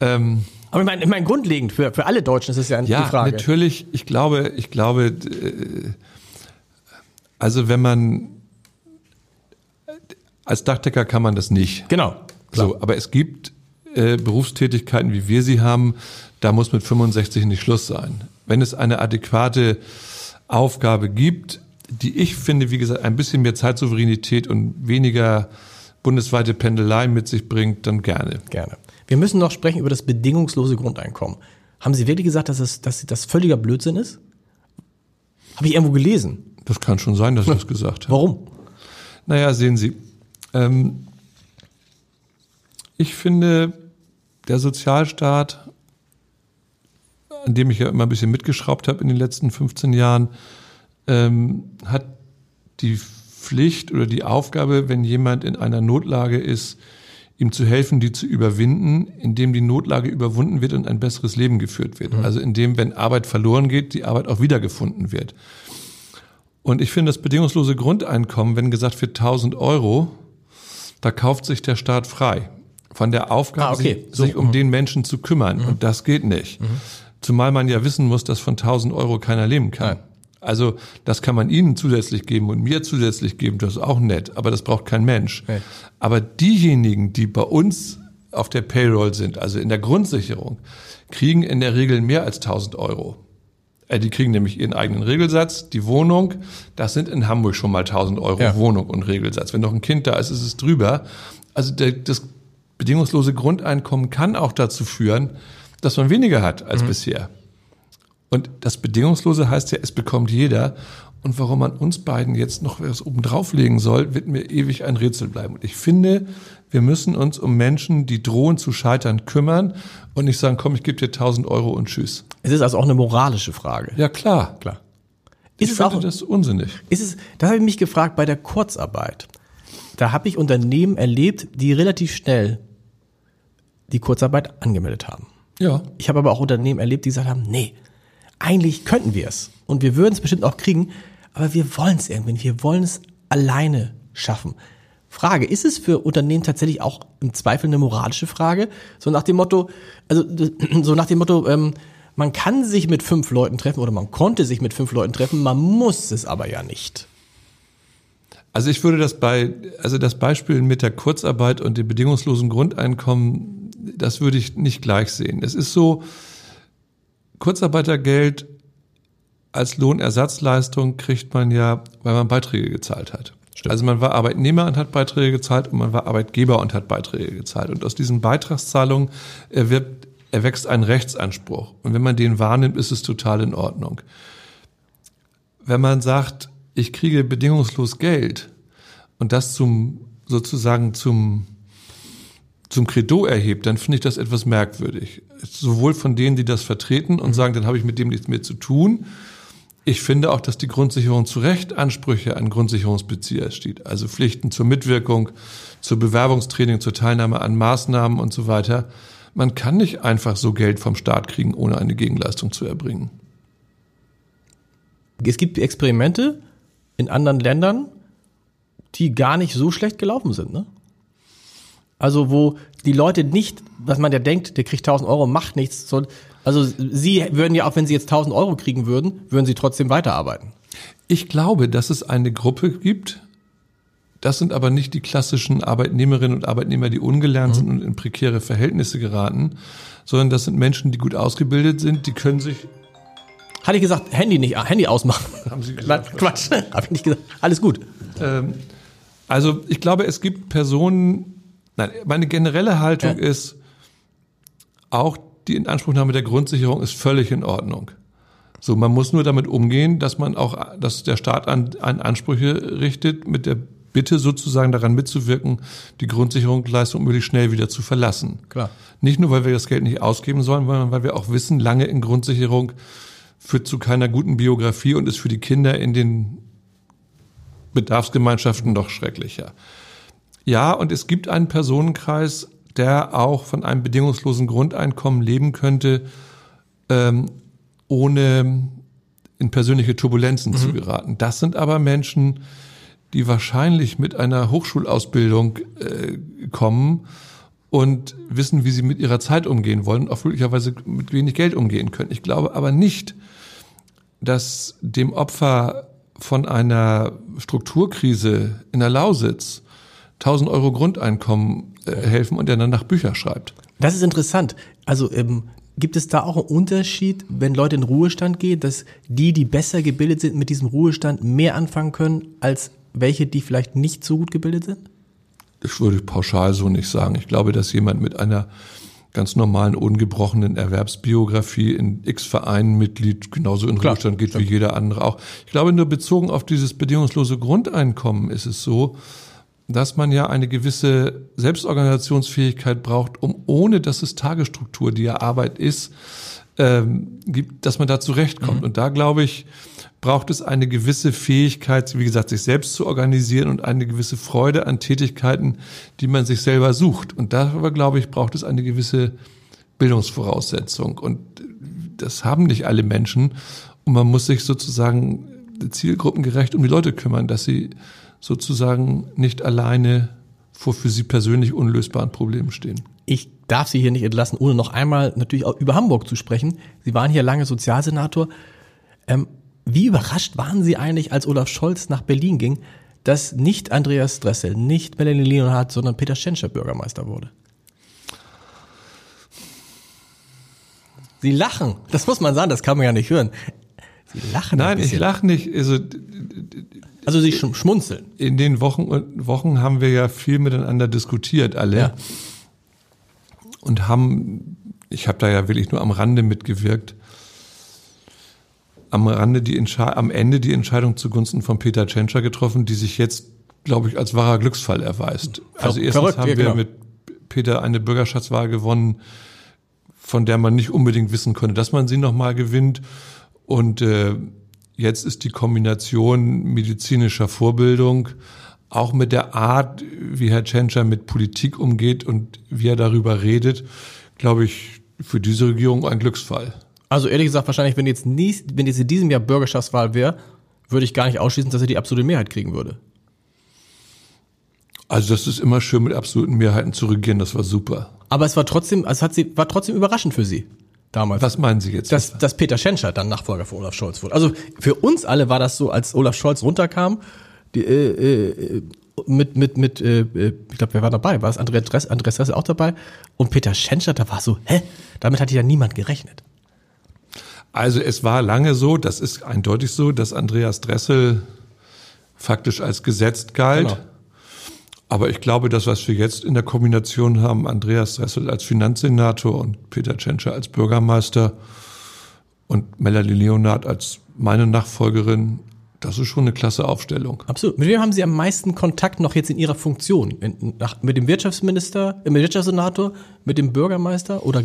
[SPEAKER 2] Ähm,
[SPEAKER 1] Aber ich meine, ich meine grundlegend, für, für alle Deutschen ist es ja
[SPEAKER 2] ja,
[SPEAKER 1] die Frage.
[SPEAKER 2] natürlich. Ich glaube, ich glaube, äh, also wenn man als Dachdecker kann man das nicht.
[SPEAKER 1] Genau.
[SPEAKER 2] So, aber es gibt äh, Berufstätigkeiten, wie wir sie haben, da muss mit 65 nicht Schluss sein. Wenn es eine adäquate Aufgabe gibt, die ich finde, wie gesagt, ein bisschen mehr Zeitsouveränität und weniger bundesweite Pendelei mit sich bringt, dann gerne.
[SPEAKER 1] Gerne. Wir müssen noch sprechen über das bedingungslose Grundeinkommen. Haben Sie wirklich gesagt, dass, es, dass das völliger Blödsinn ist? Habe ich irgendwo gelesen.
[SPEAKER 2] Das kann schon sein, dass ich das gesagt habe.
[SPEAKER 1] Warum?
[SPEAKER 2] Naja, sehen Sie, ähm, ich finde, der Sozialstaat, an dem ich ja immer ein bisschen mitgeschraubt habe in den letzten 15 Jahren, ähm, hat die Pflicht oder die Aufgabe, wenn jemand in einer Notlage ist, ihm zu helfen, die zu überwinden, indem die Notlage überwunden wird und ein besseres Leben geführt wird. Also indem, wenn Arbeit verloren geht, die Arbeit auch wiedergefunden wird. Und ich finde das bedingungslose Grundeinkommen, wenn gesagt wird 1000 Euro, da kauft sich der Staat frei von der Aufgabe,
[SPEAKER 1] Ah, okay.
[SPEAKER 2] sich,
[SPEAKER 1] So,
[SPEAKER 2] sich um den Menschen zu kümmern. Und das geht nicht. Zumal man ja wissen muss, dass von 1000 Euro keiner leben kann.
[SPEAKER 1] Nein.
[SPEAKER 2] Also das kann man Ihnen zusätzlich geben und mir zusätzlich geben, das ist auch nett, aber das braucht kein Mensch.
[SPEAKER 1] Nee.
[SPEAKER 2] Aber diejenigen, die bei uns auf der Payroll sind, also in der Grundsicherung, kriegen in der Regel mehr als 1000 Euro. Äh, die kriegen nämlich ihren eigenen Regelsatz, die Wohnung. Das sind in Hamburg schon mal 1000 Euro ja. Wohnung und Regelsatz. Wenn noch ein Kind da ist, ist es drüber. Also der, das bedingungslose Grundeinkommen kann auch dazu führen, dass man weniger hat als mhm. bisher. Und das Bedingungslose heißt ja, es bekommt jeder. Und warum man uns beiden jetzt noch was oben drauflegen soll, wird mir ewig ein Rätsel bleiben. Und ich finde, wir müssen uns um Menschen, die drohen zu scheitern, kümmern und nicht sagen, komm, ich gebe dir 1000 Euro und tschüss.
[SPEAKER 1] Es ist also auch eine moralische Frage.
[SPEAKER 2] Ja, klar.
[SPEAKER 1] Klar.
[SPEAKER 2] Ist ich es finde auch, das unsinnig.
[SPEAKER 1] Ist es, da habe ich mich gefragt bei der Kurzarbeit. Da habe ich Unternehmen erlebt, die relativ schnell die Kurzarbeit angemeldet haben.
[SPEAKER 2] Ja.
[SPEAKER 1] Ich habe aber auch Unternehmen erlebt, die gesagt haben, nee, eigentlich könnten wir es. Und wir würden es bestimmt auch kriegen, aber wir wollen es irgendwie nicht. Wir wollen es alleine schaffen. Frage, ist es für Unternehmen tatsächlich auch im Zweifel eine moralische Frage? So nach dem Motto, also so nach dem Motto, ähm, man kann sich mit fünf Leuten treffen oder man konnte sich mit fünf Leuten treffen, man muss es aber ja nicht.
[SPEAKER 2] Also ich würde das bei, also das Beispiel mit der Kurzarbeit und dem bedingungslosen Grundeinkommen, das würde ich nicht gleich sehen. Es ist so, Kurzarbeitergeld als Lohnersatzleistung kriegt man ja, weil man Beiträge gezahlt hat. Stimmt. Also man war Arbeitnehmer und hat Beiträge gezahlt und man war Arbeitgeber und hat Beiträge gezahlt. Und aus diesen Beitragszahlungen erwirbt, erwächst ein Rechtsanspruch. Und wenn man den wahrnimmt, ist es total in Ordnung. Wenn man sagt, ich kriege bedingungslos Geld und das zum sozusagen zum zum Credo erhebt, dann finde ich das etwas merkwürdig. Sowohl von denen, die das vertreten und sagen, dann habe ich mit dem nichts mehr zu tun, ich finde auch, dass die Grundsicherung zu Recht Ansprüche an Grundsicherungsbezieher steht. Also Pflichten zur Mitwirkung, zur Bewerbungstraining, zur Teilnahme an Maßnahmen und so weiter. Man kann nicht einfach so Geld vom Staat kriegen, ohne eine Gegenleistung zu erbringen.
[SPEAKER 1] Es gibt Experimente in anderen Ländern, die gar nicht so schlecht gelaufen sind, ne? Also wo die Leute nicht, was man ja denkt, der kriegt 1000 Euro, macht nichts, also Sie würden ja auch, wenn Sie jetzt 1000 Euro kriegen würden, würden Sie trotzdem weiterarbeiten.
[SPEAKER 2] Ich glaube, dass es eine Gruppe gibt, das sind aber nicht die klassischen Arbeitnehmerinnen und Arbeitnehmer, die ungelernt mhm. sind und in prekäre Verhältnisse geraten, sondern das sind Menschen, die gut ausgebildet sind, die können sich
[SPEAKER 1] hatte ich gesagt, Handy nicht, Handy ausmachen.
[SPEAKER 2] Haben Sie gesagt?
[SPEAKER 1] Quatsch, habe ich nicht gesagt. Alles gut.
[SPEAKER 2] Ähm, also ich glaube, es gibt Personen, nein, meine generelle Haltung ja. ist, auch die Inanspruchnahme der Grundsicherung ist völlig in Ordnung. So, man muss nur damit umgehen, dass man auch, dass der Staat an, an Ansprüche richtet, mit der Bitte sozusagen daran mitzuwirken, die Grundsicherungsleistung möglichst schnell wieder zu verlassen.
[SPEAKER 1] Klar.
[SPEAKER 2] Nicht nur, weil wir das Geld nicht ausgeben sollen, sondern weil wir auch wissen, lange in Grundsicherung führt zu keiner guten Biografie und ist für die Kinder in den Bedarfsgemeinschaften noch schrecklicher. Ja, und es gibt einen Personenkreis, der auch von einem bedingungslosen Grundeinkommen leben könnte, ähm, ohne in persönliche Turbulenzen mhm. zu geraten. Das sind aber Menschen, die wahrscheinlich mit einer Hochschulausbildung äh, kommen und wissen, wie sie mit ihrer Zeit umgehen wollen, auch möglicherweise mit wenig Geld umgehen können. Ich glaube aber nicht, dass dem Opfer von einer Strukturkrise in der Lausitz 1000 Euro Grundeinkommen äh, helfen und er dann nach Bücher schreibt.
[SPEAKER 1] Das ist interessant. Also ähm, gibt es da auch einen Unterschied, wenn Leute in Ruhestand gehen, dass die, die besser gebildet sind, mit diesem Ruhestand mehr anfangen können, als welche, die vielleicht nicht so gut gebildet sind?
[SPEAKER 2] Das würde ich pauschal so nicht sagen. Ich glaube, dass jemand mit einer ganz normalen, ungebrochenen Erwerbsbiografie in x Vereinen Mitglied genauso in Klar, Ruhestand geht stimmt. wie jeder andere auch. Ich glaube, nur bezogen auf dieses bedingungslose Grundeinkommen ist es so, dass man ja eine gewisse Selbstorganisationsfähigkeit braucht, um ohne dass es Tagesstruktur, die ja Arbeit ist, ähm, gibt, dass man da zurechtkommt. Mhm. Und da glaube ich, braucht es eine gewisse Fähigkeit, wie gesagt, sich selbst zu organisieren und eine gewisse Freude an Tätigkeiten, die man sich selber sucht. Und darüber, glaube ich, braucht es eine gewisse Bildungsvoraussetzung. Und das haben nicht alle Menschen. Und man muss sich sozusagen zielgruppengerecht um die Leute kümmern, dass sie sozusagen nicht alleine vor für Sie persönlich unlösbaren Problemen stehen.
[SPEAKER 1] Ich darf Sie hier nicht entlassen, ohne noch einmal natürlich auch über Hamburg zu sprechen. Sie waren hier lange Sozialsenator. Ähm, wie überrascht waren Sie eigentlich, als Olaf Scholz nach Berlin ging, dass nicht Andreas Dressel, nicht Melanie Leonhardt, sondern Peter Schenscher Bürgermeister wurde? Sie lachen. Das muss man sagen, das kann man ja nicht hören.
[SPEAKER 2] Sie lachen. Nein, ich lache nicht. Also,
[SPEAKER 1] also Sie schmunzeln.
[SPEAKER 2] In den Wochen Wochen haben wir ja viel miteinander diskutiert, alle. Ja. Und haben, ich habe da ja wirklich nur am Rande mitgewirkt, am Rande die am Ende die Entscheidung zugunsten von Peter Tschentscher getroffen, die sich jetzt, glaube ich, als wahrer Glücksfall erweist. Also erstens Verrückt, haben ja, genau. wir mit Peter eine Bürgerschaftswahl gewonnen, von der man nicht unbedingt wissen konnte, dass man sie nochmal gewinnt. Und äh, jetzt ist die Kombination medizinischer Vorbildung auch mit der Art, wie Herr Tschentscher mit Politik umgeht und wie er darüber redet, glaube ich, für diese Regierung ein Glücksfall.
[SPEAKER 1] Also ehrlich gesagt, wahrscheinlich, wenn jetzt nie, wenn jetzt in diesem Jahr Bürgerschaftswahl wäre, würde ich gar nicht ausschließen, dass er die absolute Mehrheit kriegen würde.
[SPEAKER 2] Also das ist immer schön, mit absoluten Mehrheiten zu regieren, das war super.
[SPEAKER 1] Aber es war trotzdem, es hat sie, war trotzdem überraschend für sie damals.
[SPEAKER 2] Was meinen Sie jetzt?
[SPEAKER 1] Dass, dass Peter Schenscher dann Nachfolger von Olaf Scholz wurde. Also für uns alle war das so, als Olaf Scholz runterkam, die, äh, äh, mit, mit, mit, äh, äh ich glaube, wer war dabei? War es Andreas Dress, Andreas Dressel auch dabei? Und Peter Schenscher, da war so, hä? Damit hat ja niemand gerechnet.
[SPEAKER 2] Also es war lange so, das ist eindeutig so, dass Andreas Dressel faktisch als gesetzt galt. Genau. Aber ich glaube, das, was wir jetzt in der Kombination haben, Andreas Dressel als Finanzsenator und Peter Tschentscher als Bürgermeister und Melanie Leonard als meine Nachfolgerin, das ist schon eine klasse Aufstellung.
[SPEAKER 1] Absolut. Mit wem haben Sie am meisten Kontakt noch jetzt in Ihrer Funktion? Mit dem Wirtschaftsminister, äh, mit dem Wirtschaftssenator, mit dem Bürgermeister oder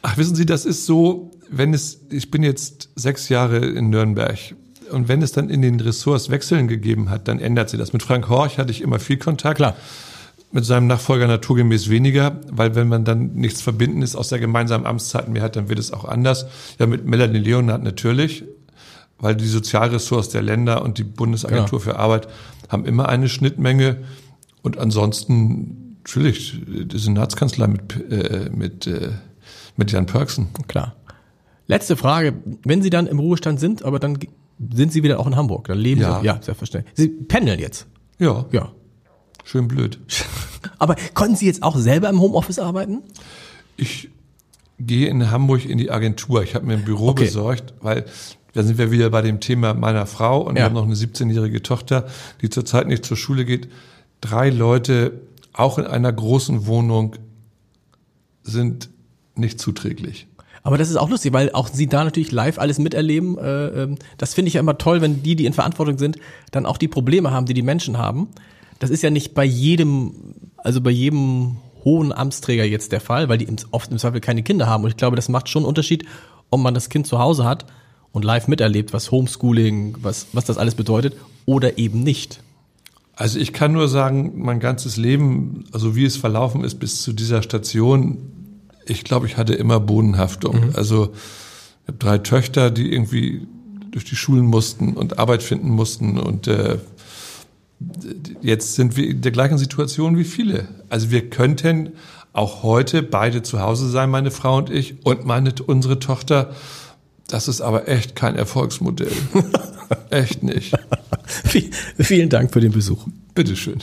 [SPEAKER 2] Ach, wissen Sie, das ist so, wenn es, ich bin jetzt sechs Jahre in Nürnberg und wenn es dann in den Ressorts Wechseln gegeben hat, dann ändert sich das. Mit Frank Horch hatte ich immer viel Kontakt.
[SPEAKER 1] Klar.
[SPEAKER 2] Mit seinem Nachfolger naturgemäß weniger, weil wenn man dann nichts Verbindendes aus der gemeinsamen Amtszeit mehr hat, dann wird es auch anders. Ja, mit Melanie Leonard natürlich, weil die Sozialressorts der Länder und die Bundesagentur genau. für Arbeit haben immer eine Schnittmenge und ansonsten natürlich die Senatskanzlei mit, äh, mit äh, mit Jan Pörksen.
[SPEAKER 1] Klar. Letzte Frage. Wenn Sie dann im Ruhestand sind, aber dann sind Sie wieder auch in Hamburg, dann leben ja. Sie. Ja, selbstverständlich. Sie pendeln jetzt.
[SPEAKER 2] Ja. Ja. Schön blöd.
[SPEAKER 1] aber konnten Sie jetzt auch selber im Homeoffice arbeiten?
[SPEAKER 2] Ich gehe in Hamburg in die Agentur. Ich habe mir ein Büro okay. besorgt, weil da sind wir wieder bei dem Thema meiner Frau und ja. wir haben noch eine 17-jährige Tochter, die zurzeit nicht zur Schule geht. Drei Leute, auch in einer großen Wohnung, sind nicht zuträglich.
[SPEAKER 1] Aber das ist auch lustig, weil auch sie da natürlich live alles miterleben. Äh, ähm, das finde ich ja immer toll, wenn die, die in Verantwortung sind, dann auch die Probleme haben, die die Menschen haben. Das ist ja nicht bei jedem, also bei jedem hohen Amtsträger jetzt der Fall, weil die oft im Zweifel keine Kinder haben. Und ich glaube, das macht schon einen Unterschied, ob man das Kind zu Hause hat und live miterlebt, was Homeschooling, was, was das alles bedeutet, oder eben nicht.
[SPEAKER 2] Also ich kann nur sagen, mein ganzes Leben, also wie es verlaufen ist bis zu dieser Station, ich glaube, ich hatte immer Bodenhaftung. Mhm. Also ich habe drei Töchter, die irgendwie durch die Schulen mussten und Arbeit finden mussten und äh, jetzt sind wir in der gleichen Situation wie viele. Also wir könnten auch heute beide zu Hause sein, meine Frau und ich und meine unsere Tochter. Das ist aber echt kein Erfolgsmodell. echt nicht.
[SPEAKER 1] Vielen Dank für den Besuch.
[SPEAKER 2] Bitteschön.